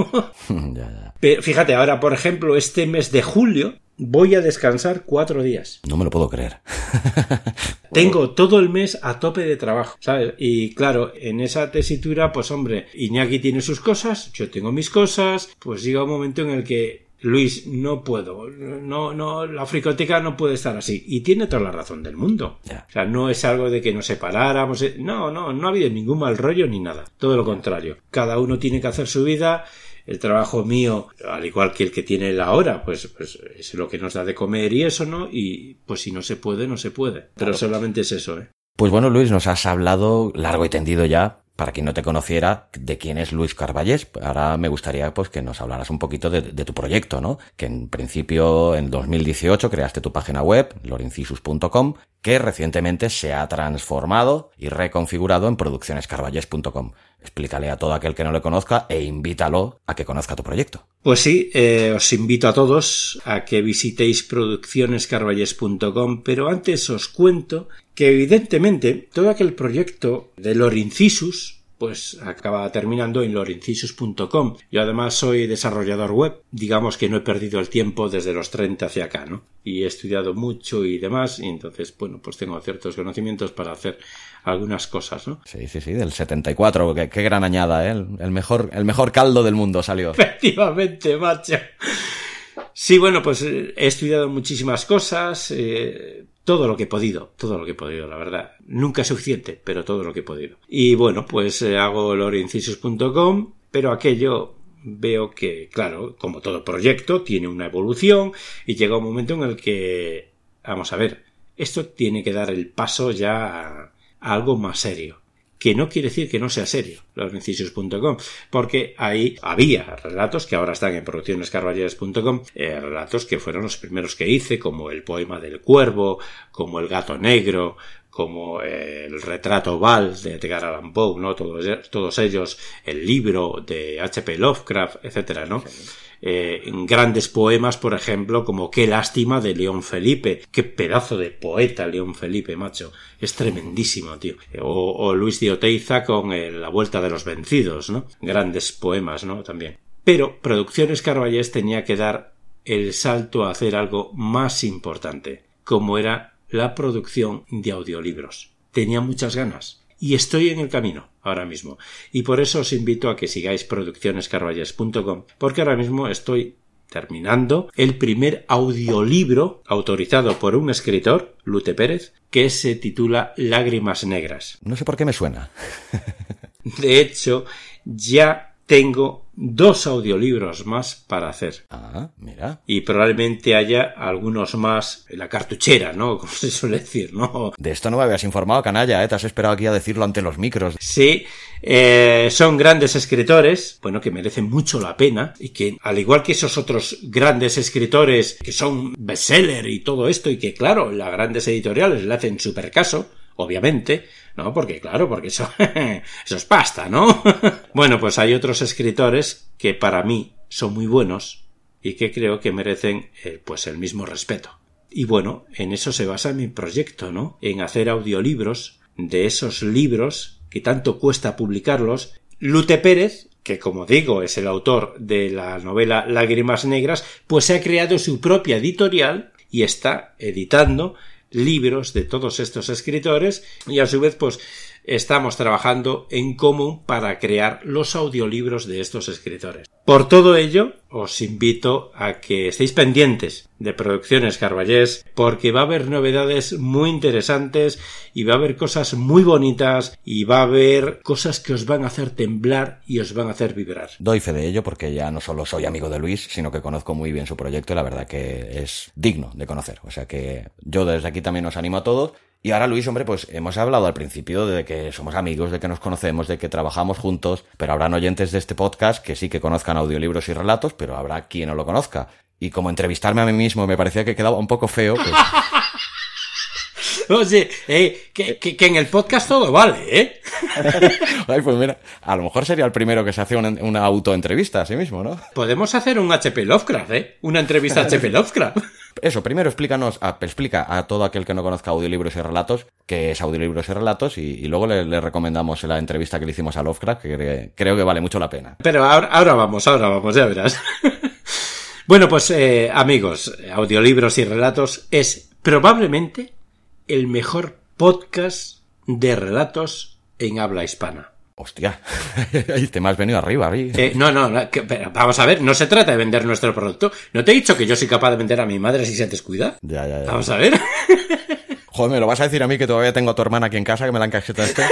Pero fíjate, ahora, por ejemplo, este mes de julio voy a descansar cuatro días. No me lo puedo creer. Tengo todo el mes a tope de trabajo, ¿sabes? Y claro, en esa tesitura, pues hombre, Iñaki tiene sus cosas, yo tengo mis cosas, pues llega un momento en el que Luis, no puedo, no, no, la fricoteca no puede estar así. Y tiene toda la razón del mundo. O sea, no es algo de que nos separáramos. Eh, no, no, no ha habido ningún mal rollo ni nada. Todo lo contrario. Cada uno tiene que hacer su vida el trabajo mío, al igual que el que tiene la hora, pues, pues es lo que nos da de comer y eso, ¿no? Y pues si no se puede, no se puede. Pero solamente es eso, ¿eh? Pues bueno, Luis, nos has hablado largo y tendido ya para quien no te conociera, de quién es Luis Carballés. Ahora me gustaría pues que nos hablaras un poquito de, tu proyecto, ¿no? Que en principio en 2018 creaste tu página web, lorincisus.com, que recientemente se ha transformado y reconfigurado en produccionescarballés.com. Explícale a todo aquel que no le conozca e invítalo a que conozca tu proyecto. Pues sí, eh, os invito a todos a que visitéis produccionescarballés.com, pero antes os cuento que evidentemente todo aquel proyecto de Lorincisus pues acaba terminando en lorincisus.com. Yo además soy desarrollador web, digamos que no he perdido el tiempo desde los 30 hacia acá, ¿no? Y he estudiado mucho y demás, y entonces, bueno, pues tengo ciertos conocimientos para hacer algunas cosas, ¿no? Sí, sí, sí, del 74, qué, qué gran añada, ¿eh? El mejor, el mejor caldo del mundo salió. Efectivamente, macho. Sí, bueno, pues he estudiado muchísimas cosas, eh, todo lo que he podido, todo lo que he podido, la verdad. Nunca es suficiente, pero todo lo que he podido. Y bueno, pues eh, hago lorincisos.com, pero aquello veo que, claro, como todo proyecto, tiene una evolución y llega un momento en el que, vamos a ver, esto tiene que dar el paso ya a algo más serio que no quiere decir que no sea serio, losnecisios.com, porque ahí había relatos que ahora están en produccionescarballeras.com, eh, relatos que fueron los primeros que hice, como el poema del cuervo, como el gato negro, como eh, el retrato Val de Edgar Allan Poe, ¿no? Todos, todos ellos, el libro de H.P. Lovecraft, etcétera, ¿no? Eh, grandes poemas, por ejemplo, como Qué lástima de León Felipe. Qué pedazo de poeta León Felipe, macho. Es tremendísimo, tío. O, Luis de Oteiza con eh, La Vuelta de los Vencidos, ¿no? Grandes poemas, ¿no? También. Pero Producciones Carballés tenía que dar el salto a hacer algo más importante, como era la producción de audiolibros. Tenía muchas ganas y estoy en el camino ahora mismo. Y por eso os invito a que sigáis produccionescarvalles.com, porque ahora mismo estoy terminando el primer audiolibro autorizado por un escritor, Lute Pérez, que se titula Lágrimas Negras. No sé por qué me suena. De hecho, ya tengo dos audiolibros más para hacer. Ah, mira. Y probablemente haya algunos más en la cartuchera, ¿no? Como se suele decir, ¿no? De esto no me habías informado, canalla, ¿eh? Te has esperado aquí a decirlo ante los micros. Sí, eh, son grandes escritores, bueno, que merecen mucho la pena y que, al igual que esos otros grandes escritores que son bestseller y todo esto y que, claro, las grandes editoriales le hacen super caso, obviamente, ¿no? Porque, claro, porque eso, eso es pasta, ¿no? bueno, pues hay otros escritores que para mí son muy buenos y que creo que merecen, eh, pues, el mismo respeto. Y bueno, en eso se basa mi proyecto, ¿no? En hacer audiolibros de esos libros que tanto cuesta publicarlos, Lute Pérez, que como digo es el autor de la novela Lágrimas Negras, pues se ha creado su propia editorial y está editando libros de todos estos escritores y a su vez pues estamos trabajando en común para crear los audiolibros de estos escritores. Por todo ello, os invito a que estéis pendientes de Producciones Carballés porque va a haber novedades muy interesantes y va a haber cosas muy bonitas y va a haber cosas que os van a hacer temblar y os van a hacer vibrar. Doy fe de ello porque ya no solo soy amigo de Luis, sino que conozco muy bien su proyecto y la verdad que es digno de conocer. O sea que yo desde aquí también os animo a todos y ahora, Luis, hombre, pues hemos hablado al principio de que somos amigos, de que nos conocemos, de que trabajamos juntos, pero habrán oyentes de este podcast que sí que conozcan audiolibros y relatos, pero habrá quien no lo conozca. Y como entrevistarme a mí mismo me parecía que quedaba un poco feo, pues... Oye, eh, que, que, en el podcast todo vale, ¿eh? Ay, pues mira, a lo mejor sería el primero que se hace una, una autoentrevista a sí mismo, ¿no? Podemos hacer un HP Lovecraft, ¿eh? Una entrevista a HP Lovecraft. Eso, primero explícanos, explica a todo aquel que no conozca audiolibros y relatos qué es audiolibros y relatos y, luego le, recomendamos la entrevista que le hicimos a Lovecraft, que creo que vale mucho la pena. Pero ahora, ahora vamos, ahora vamos, ya verás. bueno, pues eh, amigos, audiolibros y relatos es probablemente el mejor podcast de relatos en habla hispana. Hostia, te me has venido arriba, eh, no, no, vamos a ver, no se trata de vender nuestro producto. ¿No te he dicho que yo soy capaz de vender a mi madre si se descuida? Ya, ya, ya. Vamos a ver. Joder, ¿me lo vas a decir a mí que todavía tengo a tu hermana aquí en casa que me la encajetaste?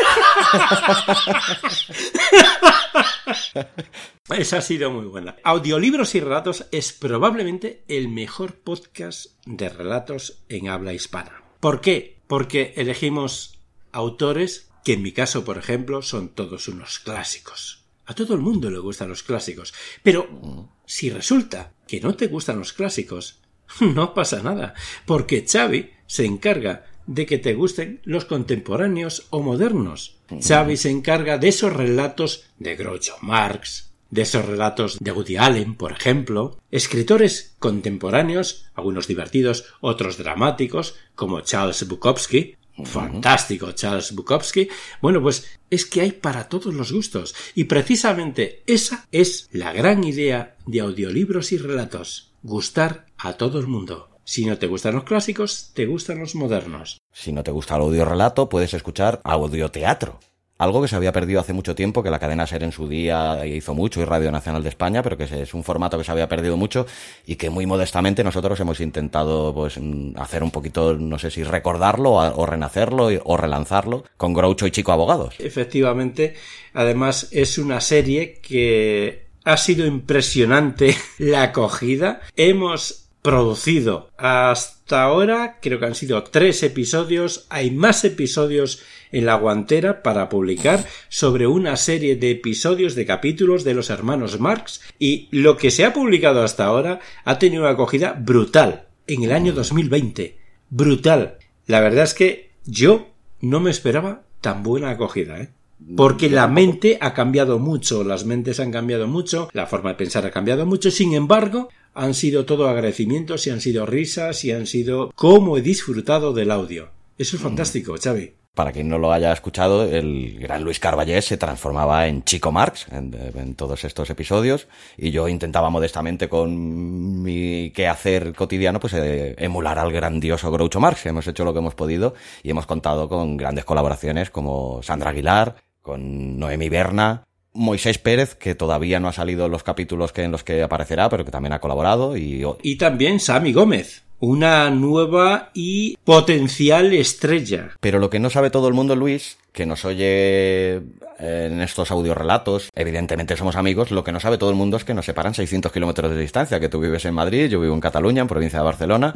Esa ha sido muy buena. Audiolibros y relatos es probablemente el mejor podcast de relatos en habla hispana. ¿Por qué? Porque elegimos autores que en mi caso, por ejemplo, son todos unos clásicos. A todo el mundo le gustan los clásicos. Pero si resulta que no te gustan los clásicos, no pasa nada, porque Xavi se encarga de que te gusten los contemporáneos o modernos. Xavi se encarga de esos relatos de Groucho Marx, de esos relatos de Woody Allen, por ejemplo, escritores contemporáneos, algunos divertidos, otros dramáticos, como Charles Bukowski, fantástico Charles Bukowski. Bueno, pues es que hay para todos los gustos. Y precisamente esa es la gran idea de audiolibros y relatos. Gustar a todo el mundo. Si no te gustan los clásicos, te gustan los modernos. Si no te gusta el audiorelato, puedes escuchar audioteatro. Algo que se había perdido hace mucho tiempo, que la cadena SER en su día hizo mucho y Radio Nacional de España, pero que es un formato que se había perdido mucho y que muy modestamente nosotros hemos intentado pues mm, hacer un poquito, no sé si recordarlo o renacerlo o relanzarlo con Groucho y Chico Abogados. Efectivamente, además es una serie que ha sido impresionante la acogida. Hemos producido hasta ahora, creo que han sido tres episodios, hay más episodios en la guantera para publicar sobre una serie de episodios de capítulos de los hermanos Marx y lo que se ha publicado hasta ahora ha tenido una acogida brutal en el año 2020. Brutal. La verdad es que yo no me esperaba tan buena acogida, ¿eh? Porque la mente ha cambiado mucho, las mentes han cambiado mucho, la forma de pensar ha cambiado mucho, sin embargo, han sido todo agradecimientos y han sido risas y han sido cómo he disfrutado del audio. Eso es fantástico, Xavi. Para quien no lo haya escuchado, el gran Luis Carballés se transformaba en Chico Marx en, todos estos episodios y yo intentaba modestamente con mi quehacer cotidiano pues eh, emular al grandioso Groucho Marx. Hemos hecho lo que hemos podido y hemos contado con grandes colaboraciones como Sandra Aguilar, con Noemi Berna, Moisés Pérez, que todavía no ha salido en los capítulos que en los que aparecerá, pero que también ha colaborado. Y, y también Sami Gómez una nueva y potencial estrella. Pero lo que no sabe todo el mundo, Luis, que nos oye en estos audiorelatos, evidentemente somos amigos, lo que no sabe todo el mundo es que nos separan 600 kilómetros de distancia, que tú vives en Madrid, yo vivo en Cataluña, en provincia de Barcelona.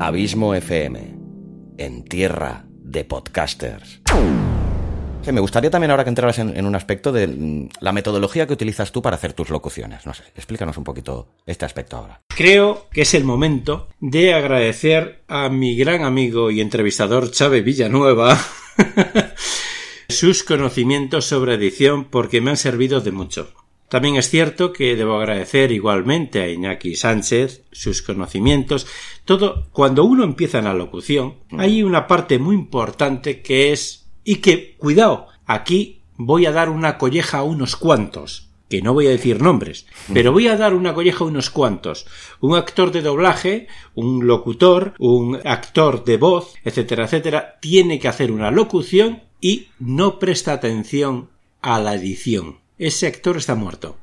Abismo FM, en tierra de podcasters me gustaría también ahora que entraras en, un aspecto de mm, la metodología que utilizas tú para hacer tus locuciones. No sé, explícanos un poquito este aspecto ahora. Creo que es el momento de agradecer a mi gran amigo y entrevistador Chávez Villanueva sus conocimientos sobre edición porque me han servido de mucho También es cierto que debo agradecer igualmente a Iñaki Sánchez sus conocimientos. Todo, cuando uno empieza en la locución, hay una parte muy importante que es, y que, cuidado, aquí voy a dar una colleja a unos cuantos, que no voy a decir nombres, pero voy a dar una colleja a unos cuantos. Un actor de doblaje, un locutor, un actor de voz, etcétera, etcétera, tiene que hacer una locución y no presta atención a la edición. Ese actor está muerto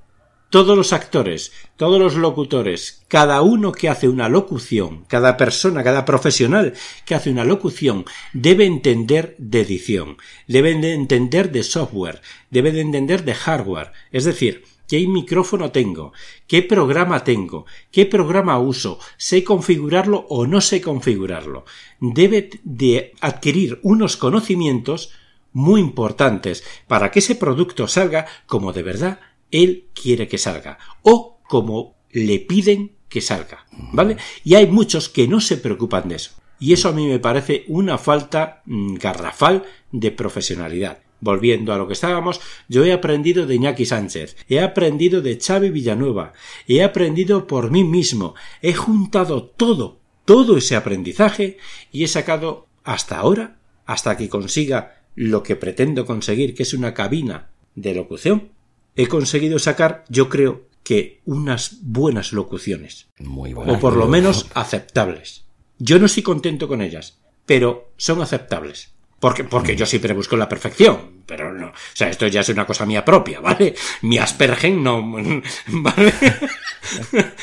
todos los actores, todos los locutores, cada uno que hace una locución, cada persona, cada profesional que hace una locución, debe entender de edición, debe de entender de software, debe de entender de hardware, es decir, qué micrófono tengo, qué programa tengo, qué programa uso, sé configurarlo o no sé configurarlo. Debe de adquirir unos conocimientos muy importantes para que ese producto salga como de verdad él quiere que salga o como le piden que salga, ¿vale? Y hay muchos que no se preocupan de eso. Y eso a mí me parece una falta mm, garrafal de profesionalidad. Volviendo a lo que estábamos, yo he aprendido de Iñaki Sánchez, he aprendido de Xavi Villanueva, he aprendido por mí mismo, he juntado todo, todo ese aprendizaje y he sacado hasta ahora, hasta que consiga lo que pretendo conseguir, que es una cabina de locución, he conseguido sacar, yo creo que unas buenas locuciones. Muy buenas. O por lo menos aceptables. Yo no estoy contento con ellas, pero son aceptables. Porque, porque yo siempre busco la perfección, pero no. O sea, esto ya es una cosa mía propia, ¿vale? Mi aspergen no. ¿Vale?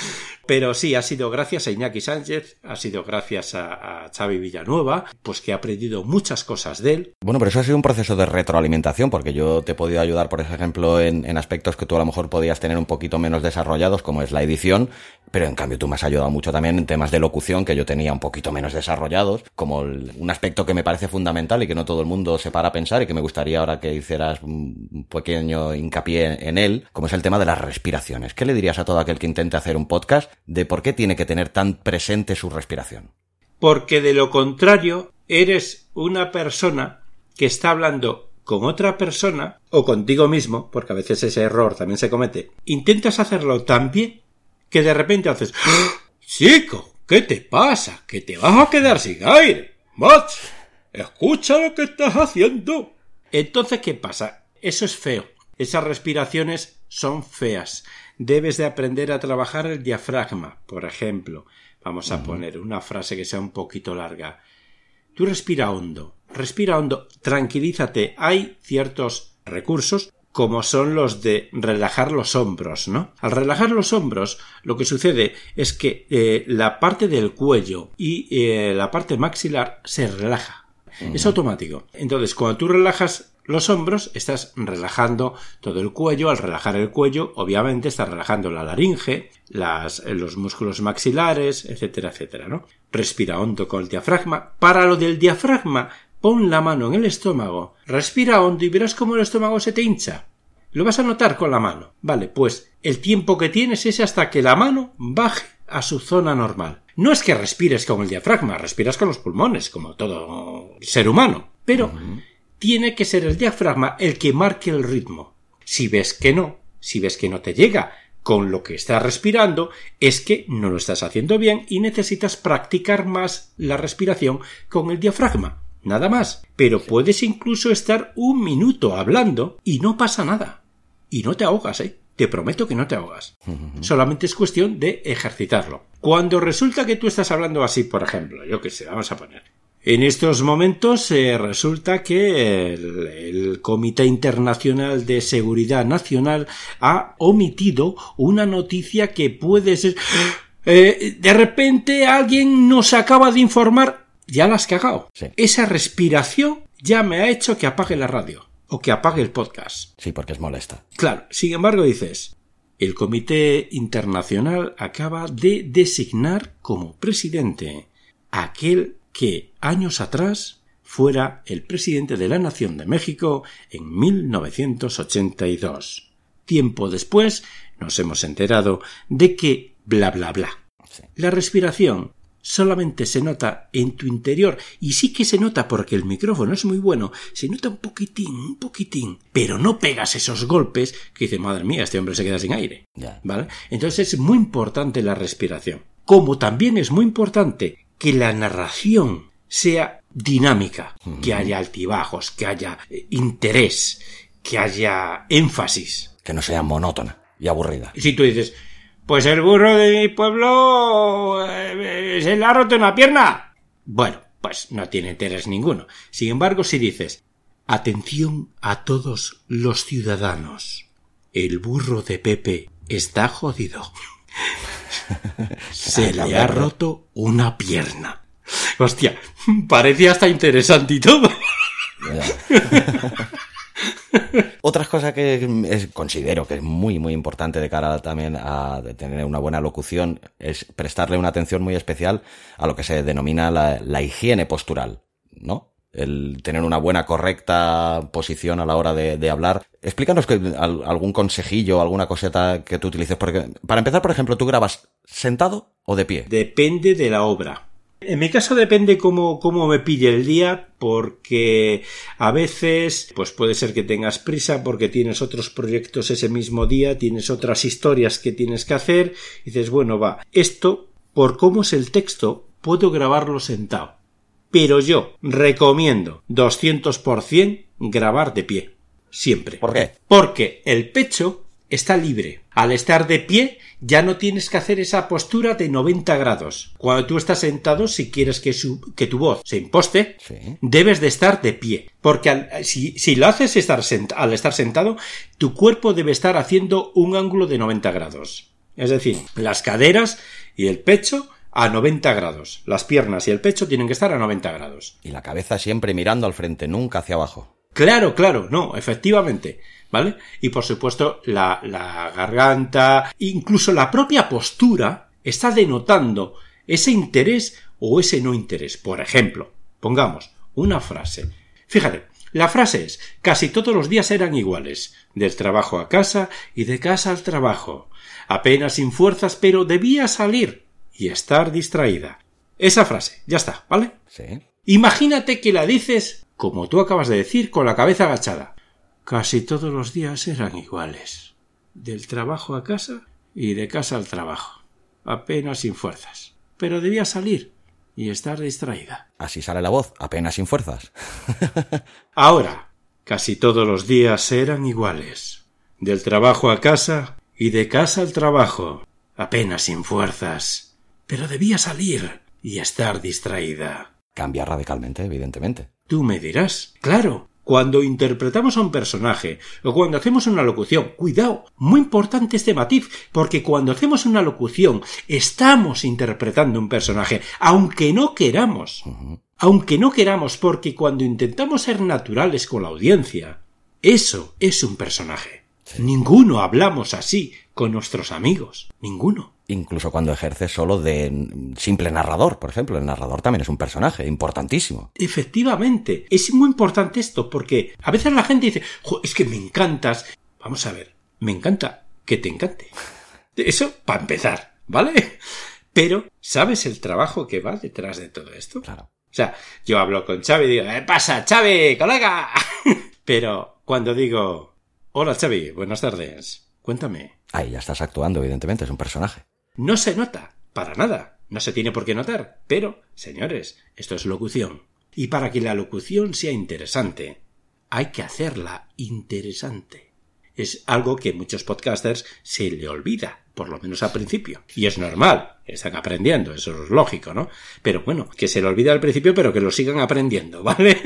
Pero sí, ha sido gracias a Iñaki Sánchez, ha sido gracias a, Xavi Villanueva, pues que he aprendido muchas cosas de él. Bueno, pero eso ha sido un proceso de retroalimentación, porque yo te he podido ayudar, por ejemplo, en, aspectos que tú a lo mejor podías tener un poquito menos desarrollados, como es la edición, pero en cambio tú me has ayudado mucho también en temas de locución que yo tenía un poquito menos desarrollados, como un aspecto que me parece fundamental y que no todo el mundo se para a pensar y que me gustaría ahora que hicieras un pequeño hincapié en él, como es el tema de las respiraciones. ¿Qué le dirías a todo aquel que intente hacer un podcast de por qué tiene que tener tan presente su respiración. Porque de lo contrario, eres una persona que está hablando con otra persona o contigo mismo, porque a veces ese error también se comete, intentas hacerlo tan bien que de repente haces Chico, ¿qué te pasa? Que te vas a quedar sin aire. Macho, escucha lo que estás haciendo. Entonces, ¿qué pasa? Eso es feo. Esas respiraciones son feas debes de aprender a trabajar el diafragma, por ejemplo. Vamos a poner una frase que sea un poquito larga. Tú respira hondo, respira hondo, tranquilízate. Hay ciertos recursos como son los de relajar los hombros, ¿no? Al relajar los hombros, lo que sucede es que eh, la parte del cuello y eh, la parte maxilar se relaja. Es automático. Entonces, cuando tú relajas los hombros, estás relajando todo el cuello. Al relajar el cuello, obviamente, estás relajando la laringe, las, los músculos maxilares, etcétera, etcétera, ¿no? Respira hondo con el diafragma. Para lo del diafragma, pon la mano en el estómago, respira hondo y verás cómo el estómago se te hincha. Lo vas a notar con la mano. Vale, pues el tiempo que tienes es hasta que la mano baje a su zona normal. No es que respires con el diafragma, respiras con los pulmones, como todo ser humano. Pero tiene que ser el diafragma el que marque el ritmo. Si ves que no, si ves que no te llega con lo que estás respirando, es que no lo estás haciendo bien y necesitas practicar más la respiración con el diafragma. Nada más. Pero puedes incluso estar un minuto hablando y no pasa nada. Y no te ahogas, ¿eh? Te prometo que no te ahogas. Solamente es cuestión de ejercitarlo. Cuando resulta que tú estás hablando así, por ejemplo, yo qué sé, vamos a poner. En estos momentos eh, resulta que el, Comité Internacional de Seguridad Nacional ha omitido una noticia que puede ser... Eh, de repente alguien nos acaba de informar... Ya la has cagado. Esa respiración ya me ha hecho que apague la radio o que apague el podcast. Sí, porque es molesta. Claro, sin embargo dices, el Comité Internacional acaba de designar como presidente aquel que años atrás fuera el presidente de la Nación de México en 1982. Tiempo después nos hemos enterado de que bla bla bla. La respiración solamente se nota en tu interior y sí que se nota porque el micrófono es muy bueno, se nota un poquitín, un poquitín, pero no pegas esos golpes que dice, madre mía, este hombre se queda sin aire. ¿Vale? Entonces es muy importante la respiración. Como también es muy importante que la narración sea dinámica, que haya altibajos, que haya eh, interés, que haya énfasis. Que no sea monótona y aburrida. Y si tú dices, pues el burro de mi pueblo eh, se le ha roto una pierna. Bueno, pues no tiene interés ninguno. Sin embargo, si dices, atención a todos los ciudadanos, el burro de Pepe está jodido. se le ha roto una pierna. Hostia, parecía hasta interesante y todo. Otras cosas que considero que es muy, muy importante de cara también a tener una buena locución es prestarle una atención muy especial a lo que se denomina la, higiene postural, ¿no? El tener una buena, correcta posición a la hora de, hablar. Explícanos algún consejillo, alguna coseta que tú utilices. Porque, para empezar, por ejemplo, ¿tú grabas sentado o de pie? Depende de la obra. En mi caso depende cómo, cómo me pille el día, porque a veces, pues puede ser que tengas prisa porque tienes otros proyectos ese mismo día, tienes otras historias que tienes que hacer, y dices, bueno, va, esto, por cómo es el texto, puedo grabarlo sentado. Pero yo recomiendo 200% grabar de pie. Siempre. ¿Por qué? Porque el pecho está libre. Al estar de pie ya no tienes que hacer esa postura de 90 grados. Cuando tú estás sentado, si quieres que, que tu voz se imposte, debes de estar de pie. Porque si, lo haces estar al estar sentado, tu cuerpo debe estar haciendo un ángulo de 90 grados. Es decir, las caderas y el pecho a 90 grados. Las piernas y el pecho tienen que estar a 90 grados. Y la cabeza siempre mirando al frente, nunca hacia abajo. Claro, claro, no, efectivamente. ¿vale? Y por supuesto la, la garganta, incluso la propia postura está denotando ese interés o ese no interés. Por ejemplo, pongamos una frase. Fíjate, la frase es casi todos los días eran iguales, del trabajo a casa y de casa al trabajo. Apenas sin fuerzas, pero debía salir y estar distraída. Esa frase, ya está, ¿vale? Sí. Imagínate que la dices, como tú acabas de decir, con la cabeza agachada. Casi todos los días eran iguales. Del trabajo a casa y de casa al trabajo. Apenas sin fuerzas. Pero debía salir y estar distraída. Así sale la voz, apenas sin fuerzas. Ahora, casi todos los días eran iguales. Del trabajo a casa y de casa al trabajo. Apenas sin fuerzas. Pero debía salir y estar distraída. Cambia radicalmente, evidentemente. Tú me dirás, claro, cuando interpretamos a un personaje o cuando hacemos una locución, cuidado, muy importante este matiz, porque cuando hacemos una locución estamos interpretando un personaje, aunque no queramos. Aunque no queramos, porque cuando intentamos ser naturales con la audiencia, eso es un personaje. Ninguno hablamos así con nuestros amigos. Ninguno incluso cuando ejerce solo de simple narrador, por ejemplo. El narrador también es un personaje importantísimo. Efectivamente, es muy importante esto porque a veces la gente dice, es que me encantas. Vamos a ver, me encanta que te encante. Eso para empezar, ¿vale? Pero, ¿sabes el trabajo que va detrás de todo esto? Claro. O sea, yo hablo con Xavi y digo, ¿qué pasa, Xavi, colega? Pero cuando digo, hola Xavi, buenas tardes, cuéntame. Ahí ya estás actuando, evidentemente, es un personaje. No se nota, para nada. No se tiene por qué notar. Pero, señores, esto es locución. Y para que la locución sea interesante, hay que hacerla interesante. Es algo que muchos podcasters se le olvida por lo menos al principio. Y es normal, están aprendiendo, eso es lógico, ¿no? Pero bueno, que se le olvide al principio, pero que lo sigan aprendiendo, ¿vale?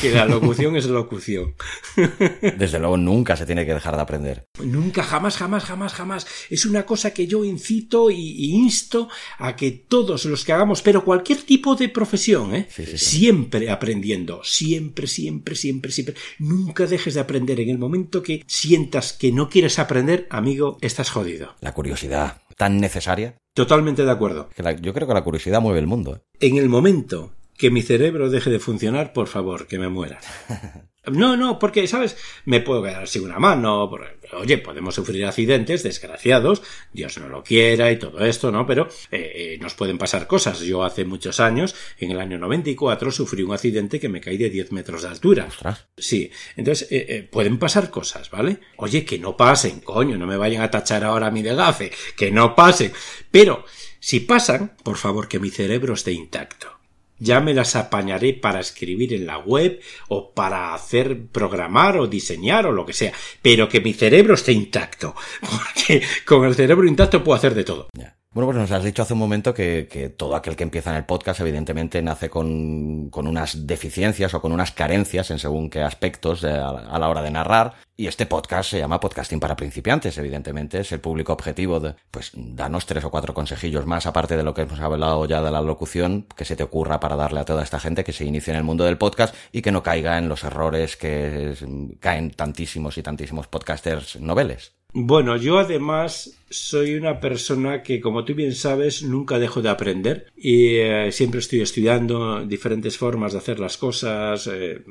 que la locución es locución. Desde luego nunca se tiene que dejar de aprender. Nunca, jamás, jamás, jamás, jamás. Es una cosa que yo incito y, insto a que todos los que hagamos, pero cualquier tipo de profesión, ¿eh? Siempre aprendiendo, siempre, siempre, siempre, siempre. Nunca dejes de aprender. En el momento que sientas que no quieres aprender, amigo, estás jodido curiosidad tan necesaria. Totalmente de acuerdo. yo creo que la curiosidad mueve el mundo. ¿eh? En el momento que mi cerebro deje de funcionar, por favor, que me muera. No, no, porque, ¿sabes? Me puedo quedar sin una mano. oye, podemos sufrir accidentes desgraciados, Dios no lo quiera y todo esto, ¿no? Pero eh, eh, nos pueden pasar cosas. Yo hace muchos años, en el año 94, sufrí un accidente que me caí de 10 metros de altura. Sí, entonces eh, pueden pasar cosas, ¿vale? Oye, que no pasen, coño, no me vayan a tachar ahora a mi de gafe, que no pasen. Pero, si pasan, por favor, que mi cerebro esté intacto ya me las apañaré para escribir en la web o para hacer programar o diseñar o lo que sea, pero que mi cerebro esté intacto, porque con el cerebro intacto puedo hacer de todo. Bueno, pues nos has dicho hace un momento que, todo aquel que empieza en el podcast evidentemente nace con, unas deficiencias o con unas carencias en según qué aspectos a, a, la hora de narrar. Y este podcast se llama Podcasting para principiantes, evidentemente. Es el público objetivo de, pues, danos tres o cuatro consejillos más, aparte de lo que hemos hablado ya de la locución, que se te ocurra para darle a toda esta gente que se inicie en el mundo del podcast y que no caiga en los errores que caen tantísimos y tantísimos podcasters noveles. Bueno, yo además soy una persona que, como tú bien sabes, nunca dejo de aprender y eh, siempre estoy estudiando diferentes formas de hacer las cosas, eh,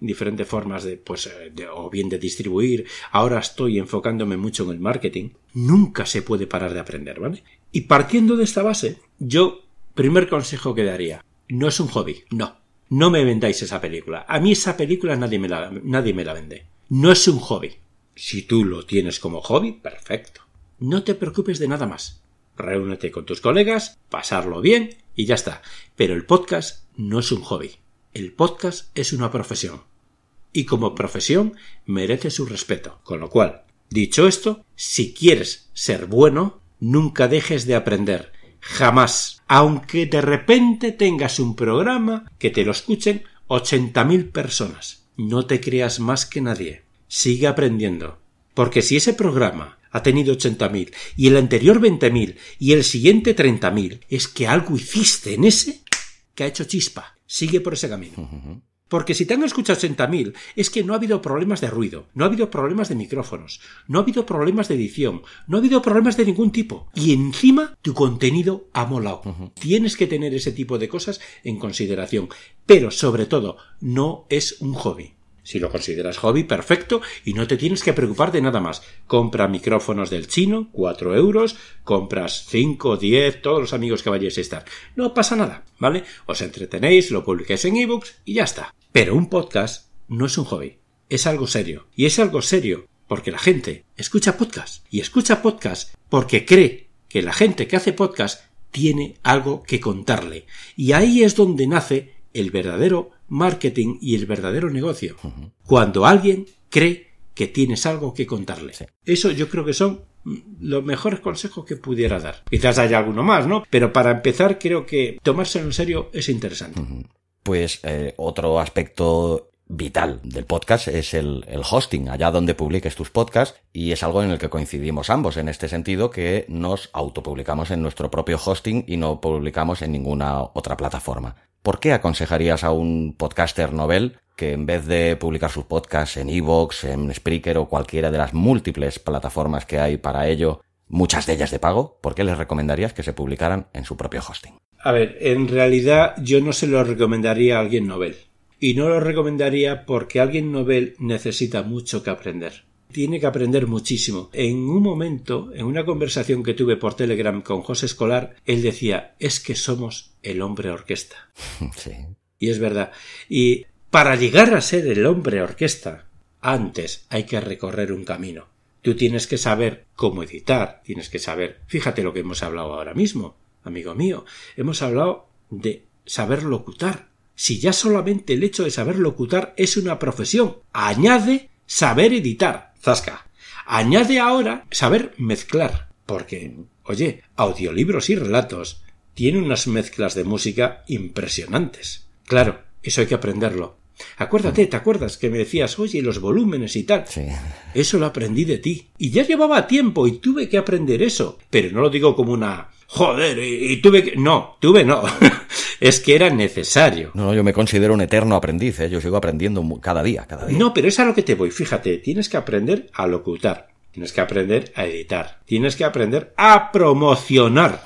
diferentes formas de, pues, eh, o bien de distribuir. Ahora estoy enfocándome mucho en el marketing. Nunca se puede parar de aprender, ¿vale? Y partiendo de esta base, yo, primer consejo que daría, no es un hobby, no. No me vendáis esa película. A mí esa película nadie me la, nadie me la vende. No es un hobby. Si tú lo tienes como hobby, perfecto. No te preocupes de nada más. Reúnete con tus colegas, pasarlo bien y ya está. Pero el podcast no es un hobby. El podcast es una profesión. Y como profesión merece su respeto. Con lo cual, dicho esto, si quieres ser bueno, nunca dejes de aprender. Jamás. Aunque de repente tengas un programa que te lo escuchen ochenta mil personas. No te creas más que nadie sigue aprendiendo. Porque si ese programa ha tenido 80.000 y el anterior 20.000 y el siguiente 30.000, es que algo hiciste en ese que ha hecho chispa. Sigue por ese camino. Porque si te han escuchado 80.000 es que no ha habido problemas de ruido, no ha habido problemas de micrófonos, no ha habido problemas de edición, no ha habido problemas de ningún tipo. Y encima tu contenido ha molado. Tienes que tener ese tipo de cosas en consideración. Pero sobre todo, no es un hobby. Si lo consideras hobby, perfecto, y no te tienes que preocupar de nada más. Compra micrófonos del chino, 4 euros, compras 5, 10, todos los amigos que vayáis a estar. No pasa nada, ¿vale? Os entretenéis, lo publiquéis en ebooks y ya está. Pero un podcast no es un hobby, es algo serio. Y es algo serio porque la gente escucha podcast y escucha podcast porque cree que la gente que hace podcast tiene algo que contarle. Y ahí es donde nace el verdadero marketing y el verdadero negocio. Cuando alguien cree que tienes algo que contarle. Eso yo creo que son los mejores consejos que pudiera dar. Quizás haya alguno más, ¿no? Pero para empezar creo que tomárselo en serio es interesante. Pues eh, otro aspecto vital del podcast es el, el, hosting, allá donde publiques tus podcasts, y es algo en el que coincidimos ambos, en este sentido que nos autopublicamos en nuestro propio hosting y no publicamos en ninguna otra plataforma. ¿Por qué aconsejarías a un podcaster novel que en vez de publicar sus podcasts en Evox, en Spreaker o cualquiera de las múltiples plataformas que hay para ello, muchas de ellas de pago, ¿por qué les recomendarías que se publicaran en su propio hosting? A ver, en realidad yo no se lo recomendaría a alguien novel. Y no lo recomendaría porque alguien novel necesita mucho que aprender. Tiene que aprender muchísimo. En un momento, en una conversación que tuve por Telegram con José Escolar, él decía, es que somos el hombre orquesta. Sí. Y es verdad. Y para llegar a ser el hombre orquesta, antes hay que recorrer un camino. Tú tienes que saber cómo editar, tienes que saber. Fíjate lo que hemos hablado ahora mismo, amigo mío. Hemos hablado de saber locutar. Si ya solamente el hecho de saber locutar es una profesión, añade saber editar. Zasca. Añade ahora saber mezclar. Porque, oye, audiolibros y relatos tienen unas mezclas de música impresionantes. Claro, eso hay que aprenderlo. Acuérdate, ¿te acuerdas que me decías, oye, los volúmenes y tal? Sí. Eso lo aprendí de ti. Y ya llevaba tiempo y tuve que aprender eso. Pero no lo digo como una joder, y, tuve que. No, tuve no. es que era necesario. No, yo me considero un eterno aprendiz, ¿eh? yo sigo aprendiendo cada día, cada día. No, pero es a lo que te voy. Fíjate, tienes que aprender a locutar. Tienes que aprender a editar. Tienes que aprender a promocionar.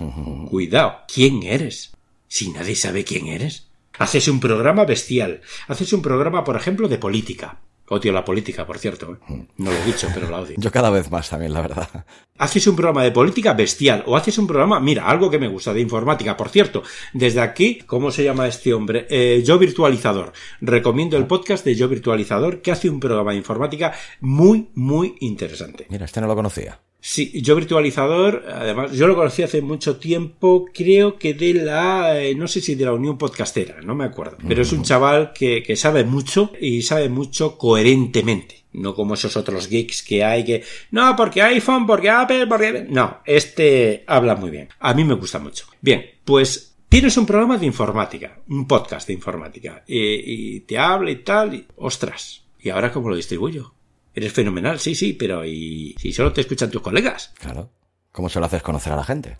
Cuidado. ¿Quién eres? Si nadie sabe quién eres. Haces un programa bestial. Haces un programa, por ejemplo, de política. Odio la política, por cierto. ¿eh? No lo he dicho, pero la odio. Yo cada vez más también, la verdad. Haces un programa de política bestial o haces un programa, mira, algo que me gusta, de informática. Por cierto, desde aquí, ¿cómo se llama este hombre? Eh, Yo Virtualizador. Recomiendo el podcast de Yo Virtualizador que hace un programa de informática muy, muy interesante. Mira, este no lo conocía. Sí, yo virtualizador, además, yo lo conocí hace mucho tiempo, creo que de la, eh, no sé si de la Unión Podcastera, no me acuerdo, pero es un chaval que, que sabe mucho y sabe mucho coherentemente. No como esos otros geeks que hay que, no, porque iPhone, porque Apple, porque... No, este habla muy bien. A mí me gusta mucho. Bien, pues tienes un programa de informática, un podcast de informática, y, y te habla y tal, y, ostras, ¿y ahora cómo lo distribuyo? Eres fenomenal, sí, sí, pero ¿y si solo te escuchan tus colegas? Claro. ¿Cómo se lo haces conocer a la gente?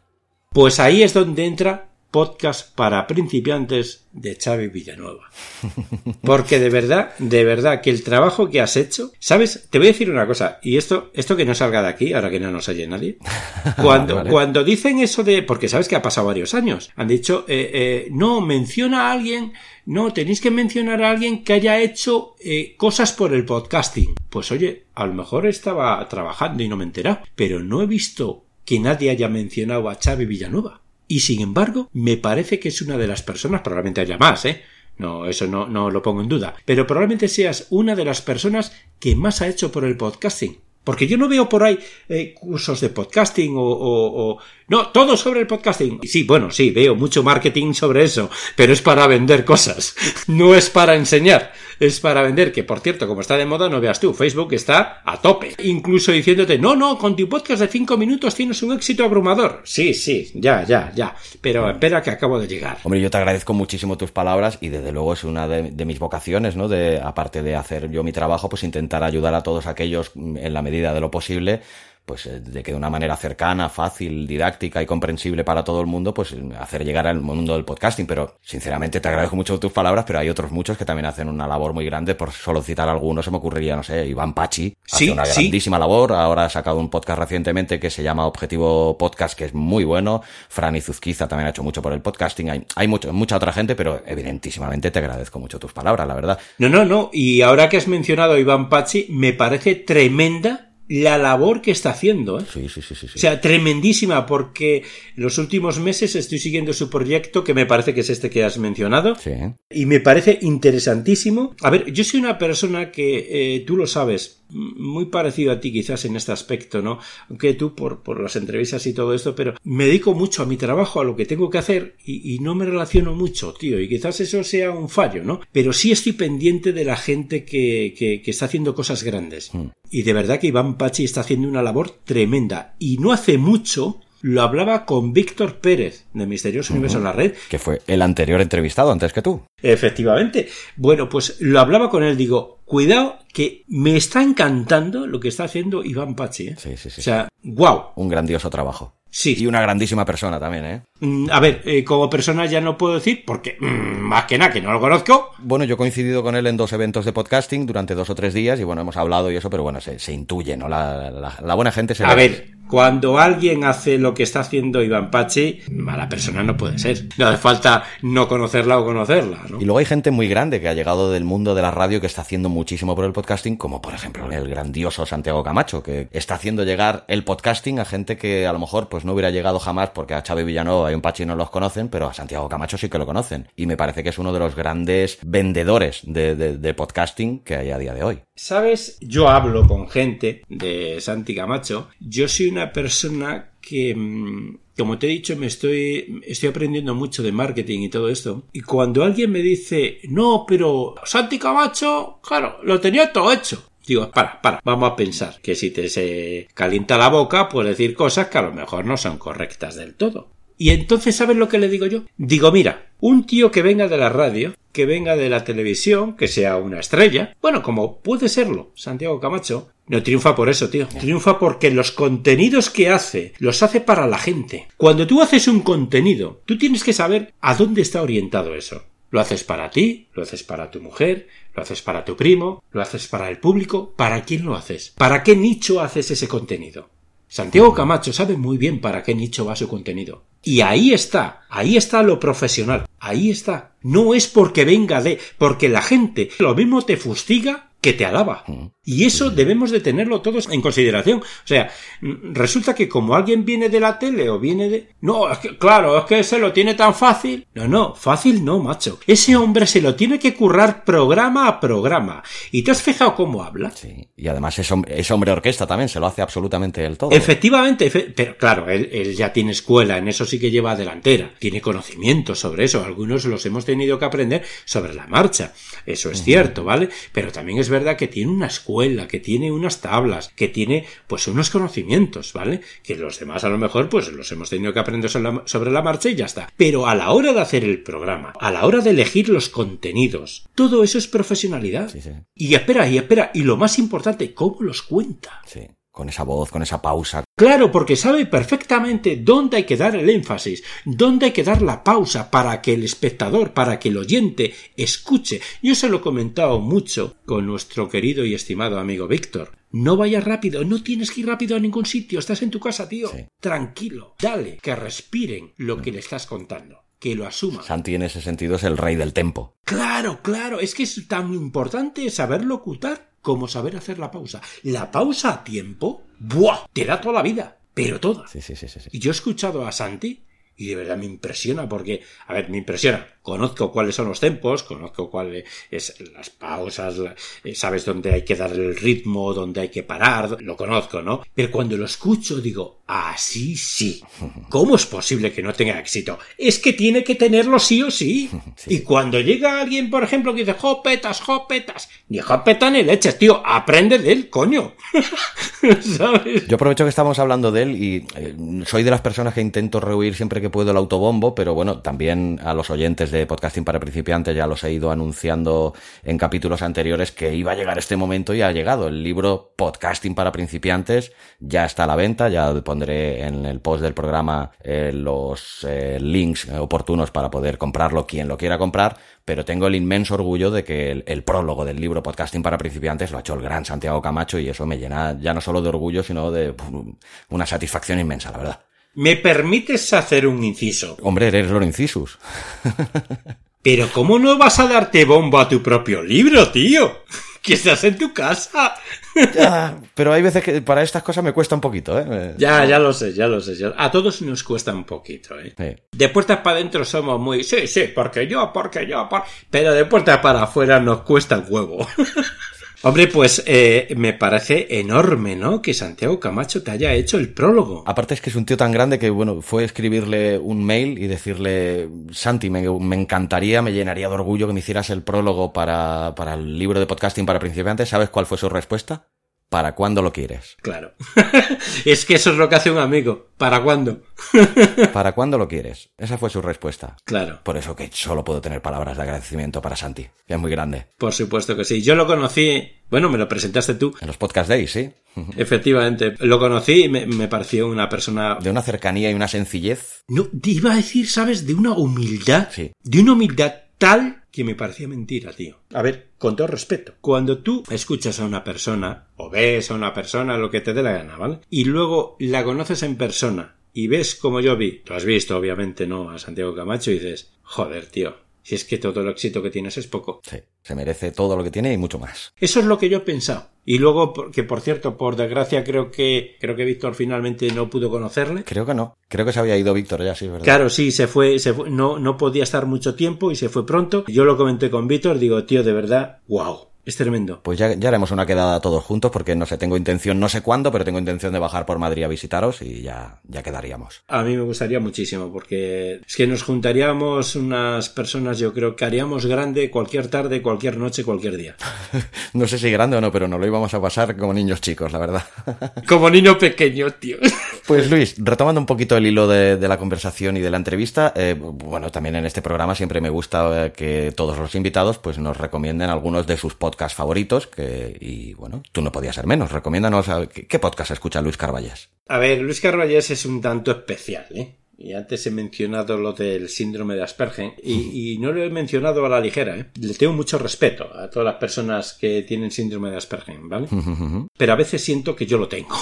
Pues ahí es donde entra podcast para principiantes de Xavi Villanueva. Porque de verdad, de verdad que el trabajo que has hecho, ¿sabes? Te voy a decir una cosa, y esto, esto que no salga de aquí, ahora que no nos oye nadie, cuando, vale. cuando dicen eso de, porque sabes que ha pasado varios años, han dicho, eh, eh, no, menciona a alguien, no, tenéis que mencionar a alguien que haya hecho eh, cosas por el podcasting. Pues oye, a lo mejor estaba trabajando y no me enteraba, pero no he visto que nadie haya mencionado a Xavi Villanueva. Y sin embargo, me parece que es una de las personas, probablemente haya más, ¿eh? No, eso no, no lo pongo en duda. Pero probablemente seas una de las personas que más ha hecho por el podcasting. Porque yo no veo por ahí eh, cursos de podcasting o, No, todo sobre el podcasting. Sí, bueno, sí, veo mucho marketing sobre eso, pero es para vender cosas. No es para enseñar, es para vender. Que por cierto, como está de moda, no veas tú, Facebook está a tope. Incluso diciéndote, no, no, con tu podcast de cinco minutos tienes un éxito abrumador. Sí, sí, ya, ya, ya. Pero espera que acabo de llegar. Hombre, yo te agradezco muchísimo tus palabras y desde luego es una de, mis vocaciones, ¿no? De, aparte de hacer yo mi trabajo, pues intentar ayudar a todos aquellos en la medida de lo posible, pues de que de una manera cercana, fácil, didáctica y comprensible para todo el mundo, pues hacer llegar al mundo del podcasting. Pero sinceramente te agradezco mucho tus palabras, pero hay otros muchos que también hacen una labor muy grande. Por solo citar algunos, se me ocurriría, no sé, Iván Pachi, sí, hace una sí. grandísima labor. Ahora ha sacado un podcast recientemente que se llama Objetivo Podcast, que es muy bueno. Fran Izuzquiza también ha hecho mucho por el podcasting. Hay, hay mucho, mucha otra gente, pero evidentísimamente te agradezco mucho tus palabras, la verdad. No, no, no. Y ahora que has mencionado a Iván Pachi, me parece tremenda la labor que está haciendo. ¿eh? Sí, sí, sí, sí, O sea, tremendísima, porque en los últimos meses estoy siguiendo su proyecto, que me parece que es este que has mencionado, sí. y me parece interesantísimo. A ver, yo soy una persona que, eh, tú lo sabes, muy parecido a ti quizás en este aspecto, ¿no? Aunque tú por, por las entrevistas y todo esto, pero me dedico mucho a mi trabajo, a lo que tengo que hacer y, y, no me relaciono mucho, tío, y quizás eso sea un fallo, ¿no? Pero sí estoy pendiente de la gente que, que, que está haciendo cosas grandes. Mm. Y de verdad que Iván Pachi está haciendo una labor tremenda. Y no hace mucho lo hablaba con Víctor Pérez de Misterioso uh -huh. Universo en la Red. Que fue el anterior entrevistado antes que tú. Efectivamente. Bueno, pues lo hablaba con él, digo, cuidado que me está encantando lo que está haciendo Iván Pachi. ¿eh? Sí, sí, sí. O sea, wow. Un grandioso trabajo. Sí. Y una grandísima persona también, ¿eh? A ver, eh, como persona ya no puedo decir, porque mmm, más que nada que no lo conozco. Bueno, yo he coincidido con él en dos eventos de podcasting durante dos o tres días y bueno, hemos hablado y eso, pero bueno, se, se intuye, ¿no? La, la, la, buena gente se A ver, cuando alguien hace lo que está haciendo Iván Pachi, mala persona no puede ser. No hace falta no conocerla o conocerla, ¿no? Y luego hay gente muy grande que ha llegado del mundo de la radio que está haciendo muchísimo por el podcasting, como por ejemplo el grandioso Santiago Camacho, que está haciendo llegar el podcasting a gente que a lo mejor pues no hubiera llegado jamás porque a Xavi Villanueva y un Pachi no los conocen, pero a Santiago Camacho sí que lo conocen. Y me parece que es uno de los grandes vendedores de, de, de podcasting que hay a día de hoy. ¿Sabes? Yo hablo con gente de Santi Camacho. Yo soy una persona que, mm, como te he dicho, me estoy, estoy aprendiendo mucho de marketing y todo esto. Y cuando alguien me dice, no, pero Santi Camacho, claro, lo tenía todo hecho. Digo, para, para, vamos a pensar que si te se calienta la boca, puedes decir cosas que a lo mejor no son correctas del todo. Y entonces, ¿sabes lo que le digo yo? Digo, mira, un tío que venga de la radio, que venga de la televisión, que sea una estrella, bueno, como puede serlo Santiago Camacho, no triunfa por eso, tío. Triunfa porque los contenidos que hace los hace para la gente. Cuando tú haces un contenido, tú tienes que saber a dónde está orientado eso. Lo haces para ti, lo haces para tu mujer, lo haces para tu primo, lo haces para el público. ¿Para quién lo haces? ¿Para qué nicho haces ese contenido? Santiago Camacho sabe muy bien para qué nicho va su contenido. Y ahí está, ahí está lo profesional, ahí está. No es porque venga de, porque la gente lo mismo te fustiga que te alaba. Y eso debemos de tenerlo todos en consideración. O sea, resulta que como alguien viene de la tele o viene de... No, es que, claro, es que se lo tiene tan fácil. No, no, fácil no, macho. Ese hombre se lo tiene que currar programa a programa. ¿Y te has fijado cómo habla? Sí. Y además es, hombre, hombre orquesta también, se lo hace absolutamente el todo. Efectivamente, pero claro, él, él ya tiene escuela, en eso sí que lleva delantera. Tiene conocimiento sobre eso. Algunos los hemos tenido que aprender sobre la marcha. Eso es cierto, ¿vale? Pero también es verdad que tiene una escuela, que tiene unas tablas, que tiene pues unos conocimientos, ¿vale? Que los demás a lo mejor pues los hemos tenido que aprender sobre la, marcha y ya está. Pero a la hora de hacer el programa, a la hora de elegir los contenidos, todo eso es profesionalidad. Y espera, y espera, y lo más importante, ¿cómo los cuenta? Sí con esa voz, con esa pausa. Claro, porque sabe perfectamente dónde hay que dar el énfasis, dónde hay que dar la pausa para que el espectador, para que el oyente escuche. Yo se lo he comentado mucho con nuestro querido y estimado amigo Víctor. No vayas rápido, no tienes que ir rápido a ningún sitio, estás en tu casa, tío. Tranquilo, dale, que respiren lo que le estás contando que lo asuma. Santi en ese sentido es el rey del tempo. Claro, claro, es que es tan importante saber locutar como saber hacer la pausa. La pausa a tiempo, ¡buah! Te da toda la vida, pero toda. Sí, sí, sí, sí. Y yo he escuchado a Santi y de verdad me impresiona porque, a ver, me impresiona conozco cuáles son los tempos, conozco cuáles es las pausas, eh, sabes dónde hay que dar el ritmo, dónde hay que parar, lo conozco, ¿no? Pero cuando lo escucho digo, así sí. ¿Cómo es posible que no tenga éxito? Es que tiene que tenerlo sí o sí. Y cuando llega alguien, por ejemplo, que dice, jopetas, jopetas, ni jopeta ni leches, tío, aprende de él, coño. ¿Sabes? Yo aprovecho que estamos hablando de él y eh, soy de las personas que intento rehuir siempre que puedo el autobombo, pero bueno, también a los oyentes de podcasting para principiantes, ya los he ido anunciando en capítulos anteriores que iba a llegar este momento y ha llegado. El libro Podcasting para principiantes ya está a la venta, ya pondré en el post del programa eh, los eh, links oportunos para poder comprarlo quien lo quiera comprar, pero tengo el inmenso orgullo de que el, el, prólogo del libro Podcasting para principiantes lo ha hecho el gran Santiago Camacho y eso me llena ya no solo de orgullo, sino de una satisfacción inmensa, la verdad. ¿Me permites hacer un inciso? Hombre, eres Lorencisus. Pero ¿cómo no vas a darte bombo a tu propio libro, tío? Que estás en tu casa. Ya, pero hay veces que para estas cosas me cuesta un poquito, ¿eh? Ya, ya lo sé, ya lo sé. A todos nos cuesta un poquito, ¿eh? De puertas para adentro somos muy... Sí, sí, porque yo, porque yo, por... pero de puertas para afuera nos cuesta el huevo. Hombre, pues eh, me parece enorme, ¿no? Que Santiago Camacho te haya hecho el prólogo. Aparte es que es un tío tan grande que, bueno, fue escribirle un mail y decirle, Santi, me, encantaría, me llenaría de orgullo que me hicieras el prólogo para, para el libro de podcasting para principiantes. ¿Sabes cuál fue su respuesta? ¿Para cuándo lo quieres? Claro. es que eso es lo que hace un amigo. ¿Para cuándo? ¿Para cuándo lo quieres? Esa fue su respuesta. Claro. Por eso que solo puedo tener palabras de agradecimiento para Santi, que es muy grande. Por supuesto que sí. Yo lo conocí, bueno, me lo presentaste tú. En los podcast days, sí. Efectivamente. Lo conocí y me, me pareció una persona... De una cercanía y una sencillez. No, iba a decir, ¿sabes? De una humildad. Sí. De una humildad tal que me parecía mentira, tío. A ver, con todo respeto. Cuando tú escuchas a una persona, o ves a una persona, lo que te dé la gana, ¿vale? Y luego la conoces en persona, y ves como yo vi, tú has visto, obviamente, ¿no? A Santiago Camacho, y dices, joder, tío, si es que todo el éxito que tienes es poco. Sí, se merece todo lo que tiene y mucho más. Eso es lo que yo he pensado. Y luego, que por cierto, por desgracia, creo que, creo que Víctor finalmente no pudo conocerle. Creo que no. Creo que se había ido Víctor ya, sí, ¿verdad? Claro, sí, se fue, se fue, no, no podía estar mucho tiempo y se fue pronto. Yo lo comenté con Víctor, digo, tío, de verdad, wow. Es tremendo. Pues ya, ya haremos una quedada todos juntos porque no sé, tengo intención, no sé cuándo, pero tengo intención de bajar por Madrid a visitaros y ya, ya quedaríamos. A mí me gustaría muchísimo porque es que nos juntaríamos unas personas, yo creo que haríamos grande cualquier tarde, cualquier noche, cualquier día. no sé si grande o no, pero no lo íbamos a pasar como niños chicos, la verdad. como niño pequeño, tío. pues Luis, retomando un poquito el hilo de, de la conversación y de la entrevista, eh, bueno, también en este programa siempre me gusta eh, que todos los invitados pues nos recomienden algunos de sus podcasts podcast favoritos, que, y bueno, tú no podías ser menos. Recomiéndanos a, ¿qué, podcast escucha Luis Carballés. A ver, Luis Carballés es un tanto especial, ¿eh? Y antes he mencionado lo del síndrome de Asperger y, y, no lo he mencionado a la ligera. ¿eh? Le tengo mucho respeto a todas las personas que tienen síndrome de Asperger, ¿vale? Pero a veces siento que yo lo tengo.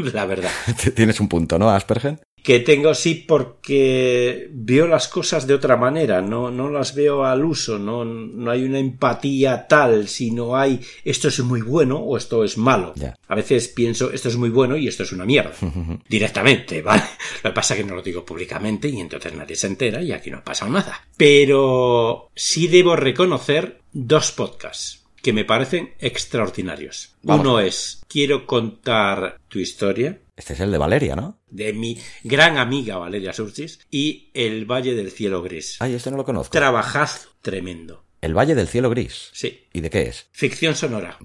la verdad. Tienes un punto, ¿no, Aspergen? Que tengo sí porque veo las cosas de otra manera, no, no las veo al uso, no, no hay una empatía tal, sino hay esto es muy bueno o esto es malo. A veces pienso esto es muy bueno y esto es una mierda. Directamente, ¿vale? Lo que pasa es que no lo digo públicamente y entonces nadie se entera y aquí no ha pasado nada. Pero sí debo reconocer dos podcasts que me parecen extraordinarios. Uno es Quiero contar tu historia. Este es el de Valeria, ¿no? De mi gran amiga Valeria Surchis y El Valle del Cielo Gris. Ay, este no lo conozco. Trabajazo tremendo. El Valle del Cielo Gris. Sí. ¿Y de qué es? Ficción sonora.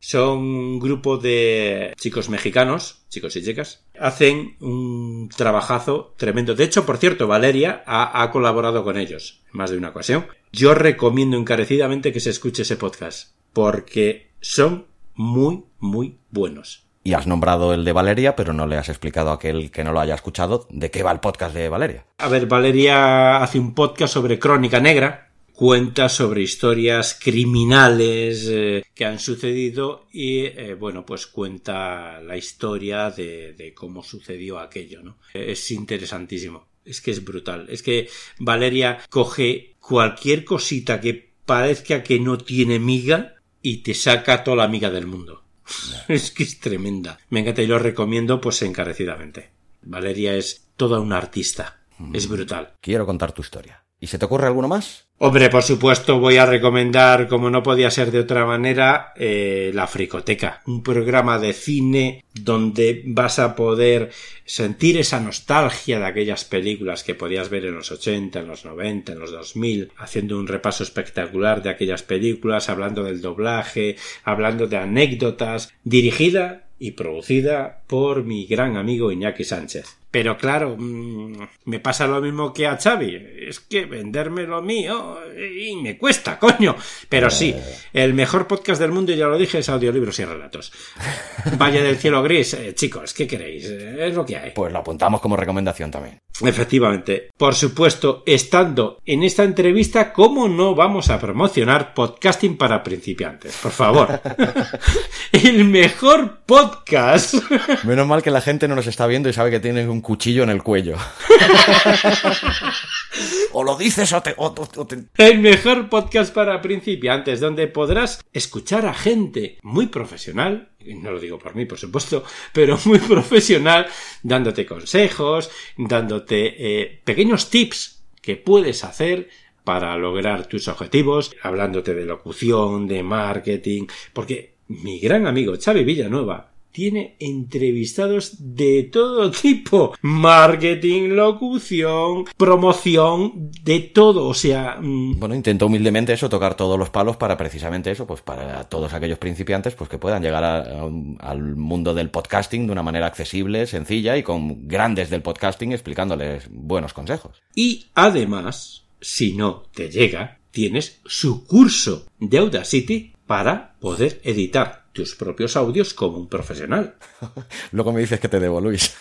Son un grupo de chicos mexicanos, chicos y chicas, hacen un trabajazo tremendo. De hecho, por cierto, Valeria ha, ha colaborado con ellos en más de una ocasión. Yo recomiendo encarecidamente que se escuche ese podcast, porque son muy, muy buenos. Y has nombrado el de Valeria, pero no le has explicado a aquel que no lo haya escuchado de qué va el podcast de Valeria. A ver, Valeria hace un podcast sobre crónica negra, cuenta sobre historias criminales eh, que han sucedido y eh, bueno pues cuenta la historia de, de, cómo sucedió aquello no es interesantísimo es que es brutal. Es que Valeria coge cualquier cosita que parezca que no tiene miga y te saca toda la miga del mundo. Es que es tremenda. Me encanta y lo recomiendo pues encarecidamente. Valeria es toda una artista. Es brutal. Quiero contar tu historia ¿Y se te ocurre alguno más? Hombre, por supuesto, voy a recomendar, como no podía ser de otra manera, eh, La Fricoteca, un programa de cine donde vas a poder sentir esa nostalgia de aquellas películas que podías ver en los 80, en los 90, en los 2000, haciendo un repaso espectacular de aquellas películas, hablando del doblaje, hablando de anécdotas, dirigida y producida por mi gran amigo Iñaki Sánchez. Pero claro, mmm, me pasa lo mismo que a Xavi. Es que venderme lo mío y me cuesta, coño. Pero sí, el mejor podcast del mundo, ya lo dije, es audiolibros y relatos. Valle del cielo gris, eh, chicos, ¿qué queréis? Es lo que hay. Pues lo apuntamos como recomendación también. Efectivamente. Por supuesto, estando en esta entrevista, ¿cómo no vamos a promocionar podcasting para principiantes? Por favor. el mejor podcast. Menos mal que la gente no nos está viendo y sabe que tiene un cuchillo en el cuello. o lo dices o te, o, o te, El mejor podcast para principiantes, donde podrás escuchar a gente muy profesional, no lo digo por mí, por supuesto, pero muy profesional, dándote consejos, dándote eh, pequeños tips que puedes hacer para lograr tus objetivos, hablándote de locución, de marketing, porque mi gran amigo Xavi Villanueva tiene entrevistados de todo tipo. Marketing, locución, promoción, de todo. O sea. Mmm... Bueno, intento humildemente eso, tocar todos los palos para precisamente eso, pues para todos aquellos principiantes, pues que puedan llegar a, a, al mundo del podcasting de una manera accesible, sencilla y con grandes del podcasting explicándoles buenos consejos. Y además, si no te llega, tienes su curso de Audacity para poder editar tus propios audios como un profesional. Luego me dices que te debo, Luis.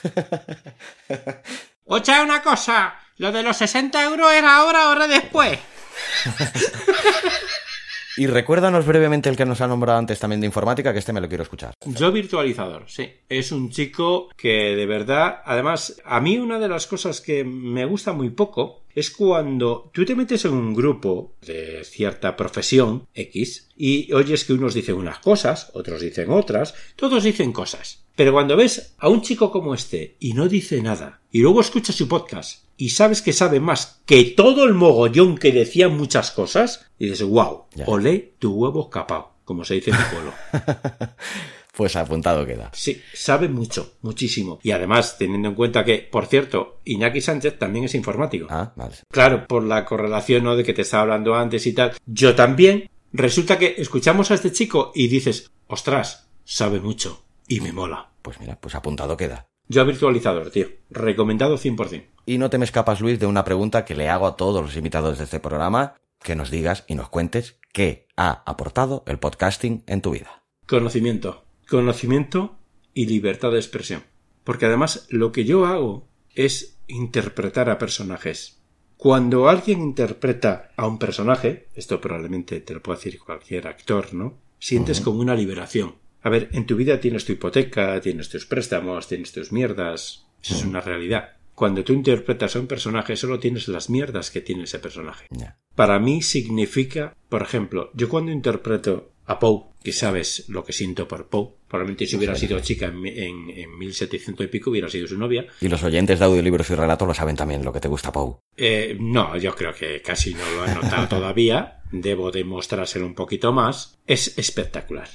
Ocha, una cosa. Lo de los 60 euros era ahora, ahora después. Y recuérdanos brevemente el que nos ha nombrado antes también de informática, que este me lo quiero escuchar. Yo virtualizador, sí. Es un chico que de verdad, además, a mí una de las cosas que me gusta muy poco es cuando tú te metes en un grupo de cierta profesión X y oyes que unos dicen unas cosas, otros dicen otras, todos dicen cosas. Pero cuando ves a un chico como este y no dice nada, y luego escuchas su podcast y sabes que sabe más que todo el mogollón que decía muchas cosas, y dices, wow, Ya. olé tu huevo escapado, como se dice en mi pueblo. Pues apuntado queda. Sí, sabe mucho, muchísimo. Y además, teniendo en cuenta que, por cierto, Iñaki Sánchez también es informático. Ah, vale. Claro, por la correlación ¿no? de que te estaba hablando antes y tal. Yo también. Resulta que escuchamos a este chico y dices, ostras, sabe mucho. Y me mola. Pues mira, pues apuntado queda. Yo virtualizador, tío. Recomendado 100%. Y no te me escapas, Luis, de una pregunta que le hago a todos los invitados de este programa, que nos digas y nos cuentes qué ha aportado el podcasting en tu vida. Conocimiento. Conocimiento y libertad de expresión. Porque además lo que yo hago es interpretar a personajes. Cuando alguien interpreta a un personaje, esto probablemente te lo puede decir cualquier actor, ¿no? Sientes como una liberación. A ver, en tu vida tienes tu hipoteca, tienes tus préstamos, tienes tus mierdas. Eso es una realidad. Cuando tú interpretas a un personaje, solo tienes las mierdas que tiene ese personaje. Para mí significa, por ejemplo, yo cuando interpreto a Poe, que sabes lo que siento por Poe, probablemente si hubiera sido chica en, en, en, 1700 y pico hubiera sido su novia. Y los oyentes de audiolibros y relatos lo saben también lo que te gusta Poe. Eh, no, yo creo que casi no lo han notado todavía. Debo demostrárselo un poquito más. Es espectacular.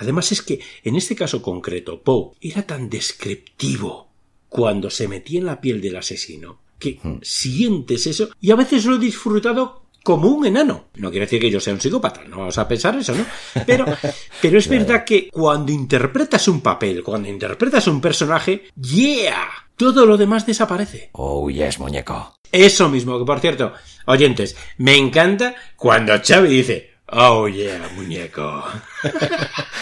Además es que en este caso concreto, Poe era tan descriptivo cuando se metía en la piel del asesino que Hmm. sientes eso y a veces lo he disfrutado como un enano. No quiere decir que yo sea un psicópata, no vamos a pensar eso, ¿no? Pero, pero es verdad que cuando interpretas un papel, cuando interpretas un personaje, ¡yeah! Todo lo demás desaparece. Oh, yes, muñeco. Eso mismo, que por cierto, oyentes, me encanta cuando Xavi dice, oh yeah, muñeco.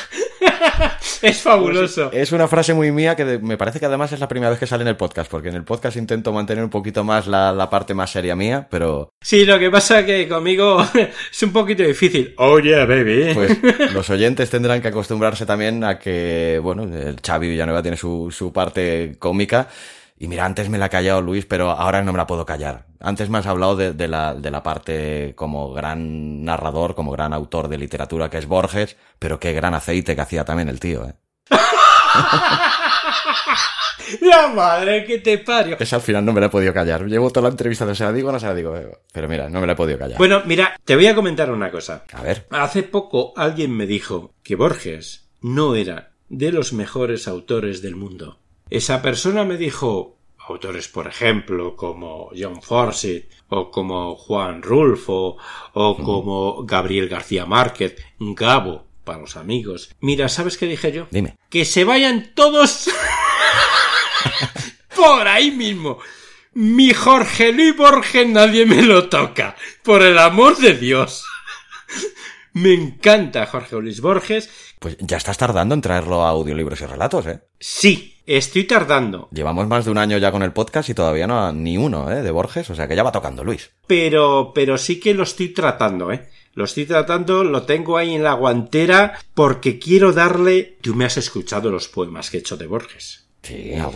es fabuloso. Es una frase muy mía que de- me parece que además es la primera vez que sale en el podcast, porque en el podcast intento mantener un poquito más la, la parte más seria mía, pero Sí, lo que pasa que conmigo es un poquito difícil. Oh yeah, baby. pues los oyentes tendrán que acostumbrarse también a que, bueno, el Xavi Villanueva tiene su, su parte cómica. Y mira, antes me la ha callado Luis, pero ahora no me la puedo callar. Antes me has hablado de, de la, de la parte como gran narrador, como gran autor de literatura que es Borges, pero qué gran aceite que hacía también el tío, ¿eh? La madre que te parió. Esa al final no me la he podido callar. Llevo toda la entrevista, no se la digo, no se la digo. Pero mira, no me la he podido callar. Bueno, mira, te voy a comentar una cosa. A ver. Hace poco alguien me dijo que Borges no era de los mejores autores del mundo. Esa persona me dijo autores, por ejemplo, como John Fawcett o como Juan Rulfo o como Gabriel García Márquez, Gabo para los amigos. Mira, ¿sabes qué dije yo? Dime. Que se vayan todos por ahí mismo. Mi Jorge Luis Borges nadie me lo toca. Por el amor de Dios. Me encanta Jorge Luis Borges. Pues ya estás tardando en traerlo a audiolibros y relatos, ¿eh? Sí, estoy tardando. Llevamos más de un año ya con el podcast y todavía no ni uno, ¿eh? De Borges, o sea que ya va tocando Luis. Pero, pero sí que lo estoy tratando, ¿eh? Lo estoy tratando, lo tengo ahí en la guantera porque quiero darle... Tú me has escuchado los poemas que he hecho de Borges. Sí, y, ¿no?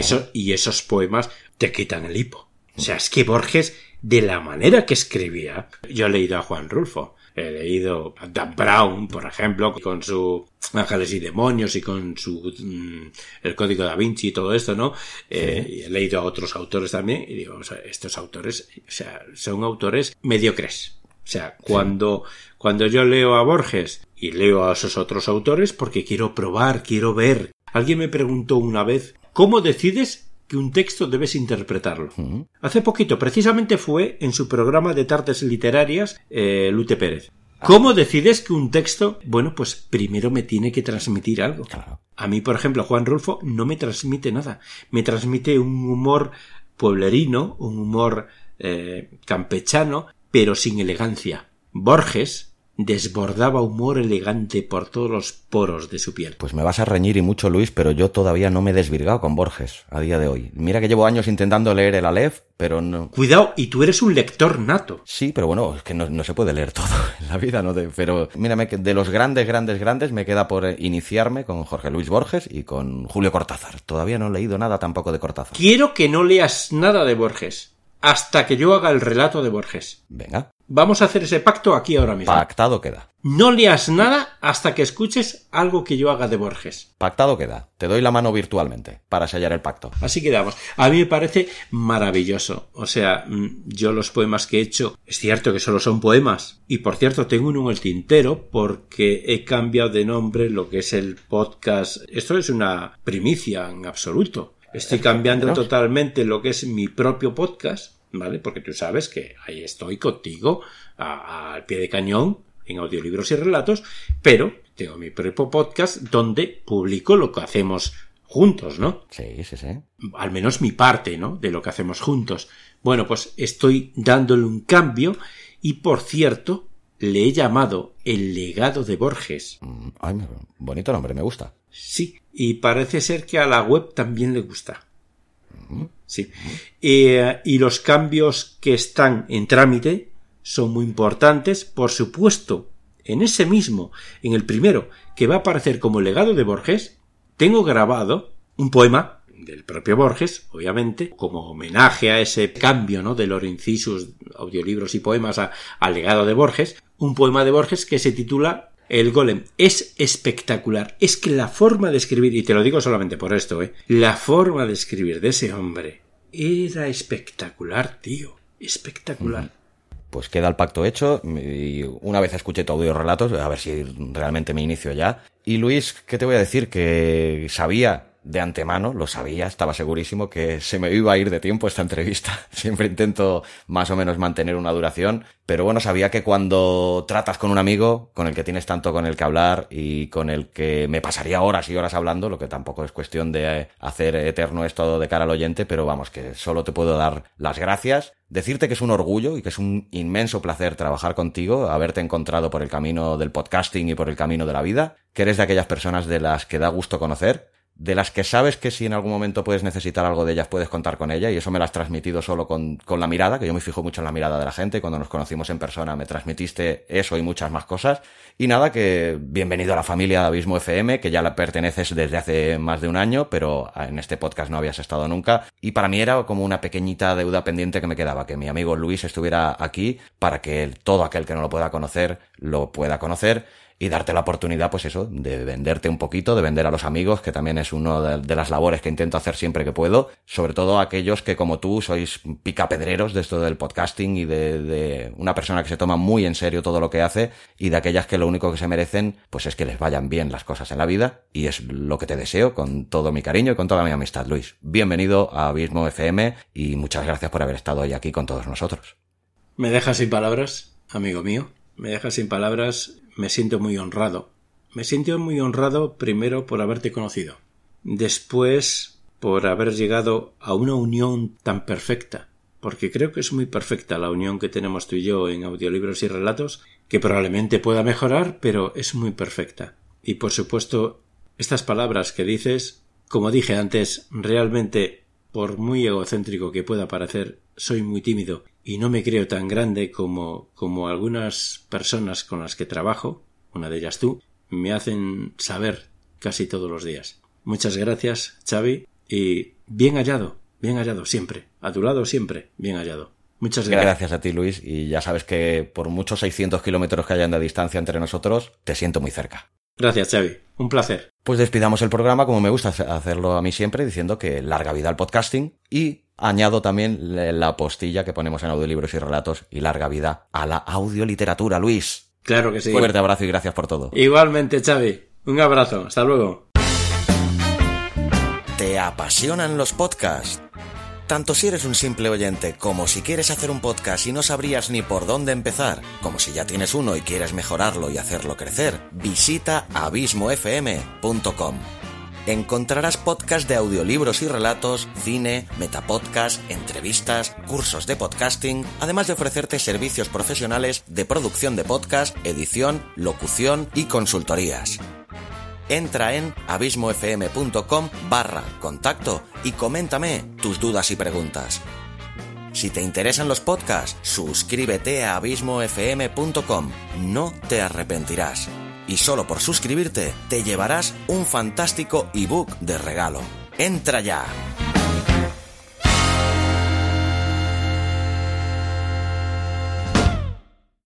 eso, y esos poemas te quitan el hipo. O sea, es que Borges, de la manera que escribía, yo he leído a Juan Rulfo, he leído a Dan Brown, por ejemplo, con su Ángeles y Demonios y con su mm, El Código da Vinci y todo esto, ¿no? Eh, y he leído a otros autores también y digo, o sea, estos autores, o sea, son autores mediocres. O sea, cuando, cuando yo leo a Borges y leo a esos otros autores porque quiero probar, quiero ver. Alguien me preguntó una vez, ¿cómo decides que un texto debes interpretarlo? Hace poquito, precisamente fue en su programa de tardes literarias, eh, Lute Pérez. ¿Cómo decides que un texto, bueno, pues primero me tiene que transmitir algo? Claro. A mí, por ejemplo, Juan Rulfo no me transmite nada. Me transmite un humor pueblerino, un humor eh, campechano, pero sin elegancia. Borges desbordaba humor elegante por todos los poros de su piel. Pues me vas a reñir y mucho, Luis, pero yo todavía no me he desvirgado con Borges a día de hoy. Mira que llevo años intentando leer el Aleph, pero no. Cuidado, y tú eres un lector nato. Sí, pero bueno, es que no, no se puede leer todo en la vida, ¿no? De- pero mírame que de los grandes, grandes, grandes me queda por iniciarme con Jorge Luis Borges y con Julio Cortázar. Todavía no he leído nada tampoco de Cortázar. Quiero que no leas nada de Borges hasta que yo haga el relato de Borges. Venga, Vamos a hacer ese pacto aquí ahora mismo. pactado queda. No leas nada hasta que escuches algo que yo haga de Borges. Pactado queda. Te doy la mano virtualmente para sellar el pacto. Así quedamos. A mí me parece maravilloso. O sea, mm, yo los poemas que he hecho, es cierto que solo son poemas. Y por cierto, tengo uno en el tintero porque he cambiado de nombre lo que es el podcast. Esto es una primicia en absoluto. Estoy cambiando totalmente lo que es mi propio podcast, ¿vale? Porque tú sabes que ahí estoy contigo al pie de cañón en audiolibros y relatos, pero tengo mi propio podcast donde publico lo que hacemos juntos, ¿no? Sí, sí, sí. al menos mi parte, ¿no? De lo que hacemos juntos. Bueno, pues estoy dándole un cambio y, por cierto, le he llamado El legado de Borges. Mm, Ay, bonito nombre, me gusta. Sí, y parece ser que a la web también le gusta. Sí. Eh, y los cambios que están en trámite son muy importantes. Por supuesto, en ese mismo, en el primero, que va a aparecer como legado de Borges, tengo grabado un poema del propio Borges, obviamente, como homenaje a ese cambio, ¿no? De Lorencisus, audiolibros y poemas al legado de Borges, un poema de Borges que se titula El golem. Es espectacular. Es que la forma de escribir, y te lo digo solamente por esto, ¿eh? La forma de escribir de ese hombre era espectacular, tío. Espectacular. Pues queda el pacto hecho y una vez escuché tu audio relatos, a ver si realmente me inicio ya. Y Luis, ¿qué te voy a decir? Que sabía de antemano, lo sabía, estaba segurísimo que se me iba a ir de tiempo esta entrevista. Siempre intento más o menos mantener una duración, pero bueno, sabía que cuando tratas con un amigo, con el que tienes tanto con el que hablar y con el que me pasaría horas y horas hablando, lo que tampoco es cuestión de hacer eterno esto de cara al oyente, pero vamos, que solo te puedo dar las gracias decirte que es un orgullo y que es un inmenso placer trabajar contigo, haberte encontrado por el camino del podcasting y por el camino de la vida, que eres de aquellas personas de las que da gusto conocer de las que sabes que si en algún momento puedes necesitar algo de ellas, puedes contar con ella, y eso me lo has transmitido solo con, con, la mirada, que yo me fijo mucho en la mirada de la gente, cuando nos conocimos en persona me transmitiste eso y muchas más cosas. Y nada, que bienvenido a la familia de Abismo FM, que ya la perteneces desde hace más de un año, pero en este podcast no habías estado nunca, y para mí era como una pequeñita deuda pendiente que me quedaba, que mi amigo Luis estuviera aquí para que todo aquel que no lo pueda conocer lo pueda conocer y darte la oportunidad, pues eso, de venderte un poquito, de vender a los amigos, que también es una de, las labores que intento hacer siempre que puedo, sobre todo aquellos que como tú sois picapedreros de esto del podcasting y de, de una persona que se toma muy en serio todo lo que hace y de aquellas que lo único que se merecen, pues es que les vayan bien las cosas en la vida y es lo que te deseo con todo mi cariño y con toda mi amistad, Luis. Bienvenido a Abismo FM y muchas gracias por haber estado hoy aquí con todos nosotros. Me dejas sin palabras, amigo mío. Me dejas sin palabras me siento muy honrado. Me siento muy honrado primero por haberte conocido, después por haber llegado a una unión tan perfecta, porque creo que es muy perfecta la unión que tenemos tú y yo en audiolibros y relatos, que probablemente pueda mejorar, pero es muy perfecta. Y por supuesto, estas palabras que dices, como dije antes, realmente, por muy egocéntrico que pueda parecer, soy muy tímido y no me creo tan grande como, como algunas personas con las que trabajo, una de ellas tú, me hacen saber casi todos los días. Muchas gracias, Xavi, y bien hallado, bien hallado siempre, a tu lado siempre, bien hallado. Muchas gracias. Gracias a ti, Luis, y ya sabes que por muchos 600 kilómetros que hayan de distancia entre nosotros, te siento muy cerca. Gracias, Xavi. Un placer. Pues despidamos el programa como me gusta hacerlo a mí siempre, diciendo que larga vida al podcasting y añado también la postilla que ponemos en audiolibros y relatos y larga vida a la audioliteratura, Luis. Claro que sí. Fuerte abrazo y gracias por todo. Igualmente, Xavi. Un abrazo. Hasta luego. ¿Te apasionan los podcasts? Tanto si eres un simple oyente como si quieres hacer un podcast y no sabrías ni por dónde empezar, como si ya tienes uno y quieres mejorarlo y hacerlo crecer, visita abismofm.com encontrarás podcasts de audiolibros y relatos, cine, metapodcast, entrevistas, cursos de podcasting, además de ofrecerte servicios profesionales de producción de podcast, edición, locución y consultorías. Entra en abismofm.com barra contacto y coméntame tus dudas y preguntas. Si te interesan los podcasts, suscríbete a abismofm.com. No te arrepentirás y solo por suscribirte te llevarás un fantástico ebook de regalo. ¡Entra ya!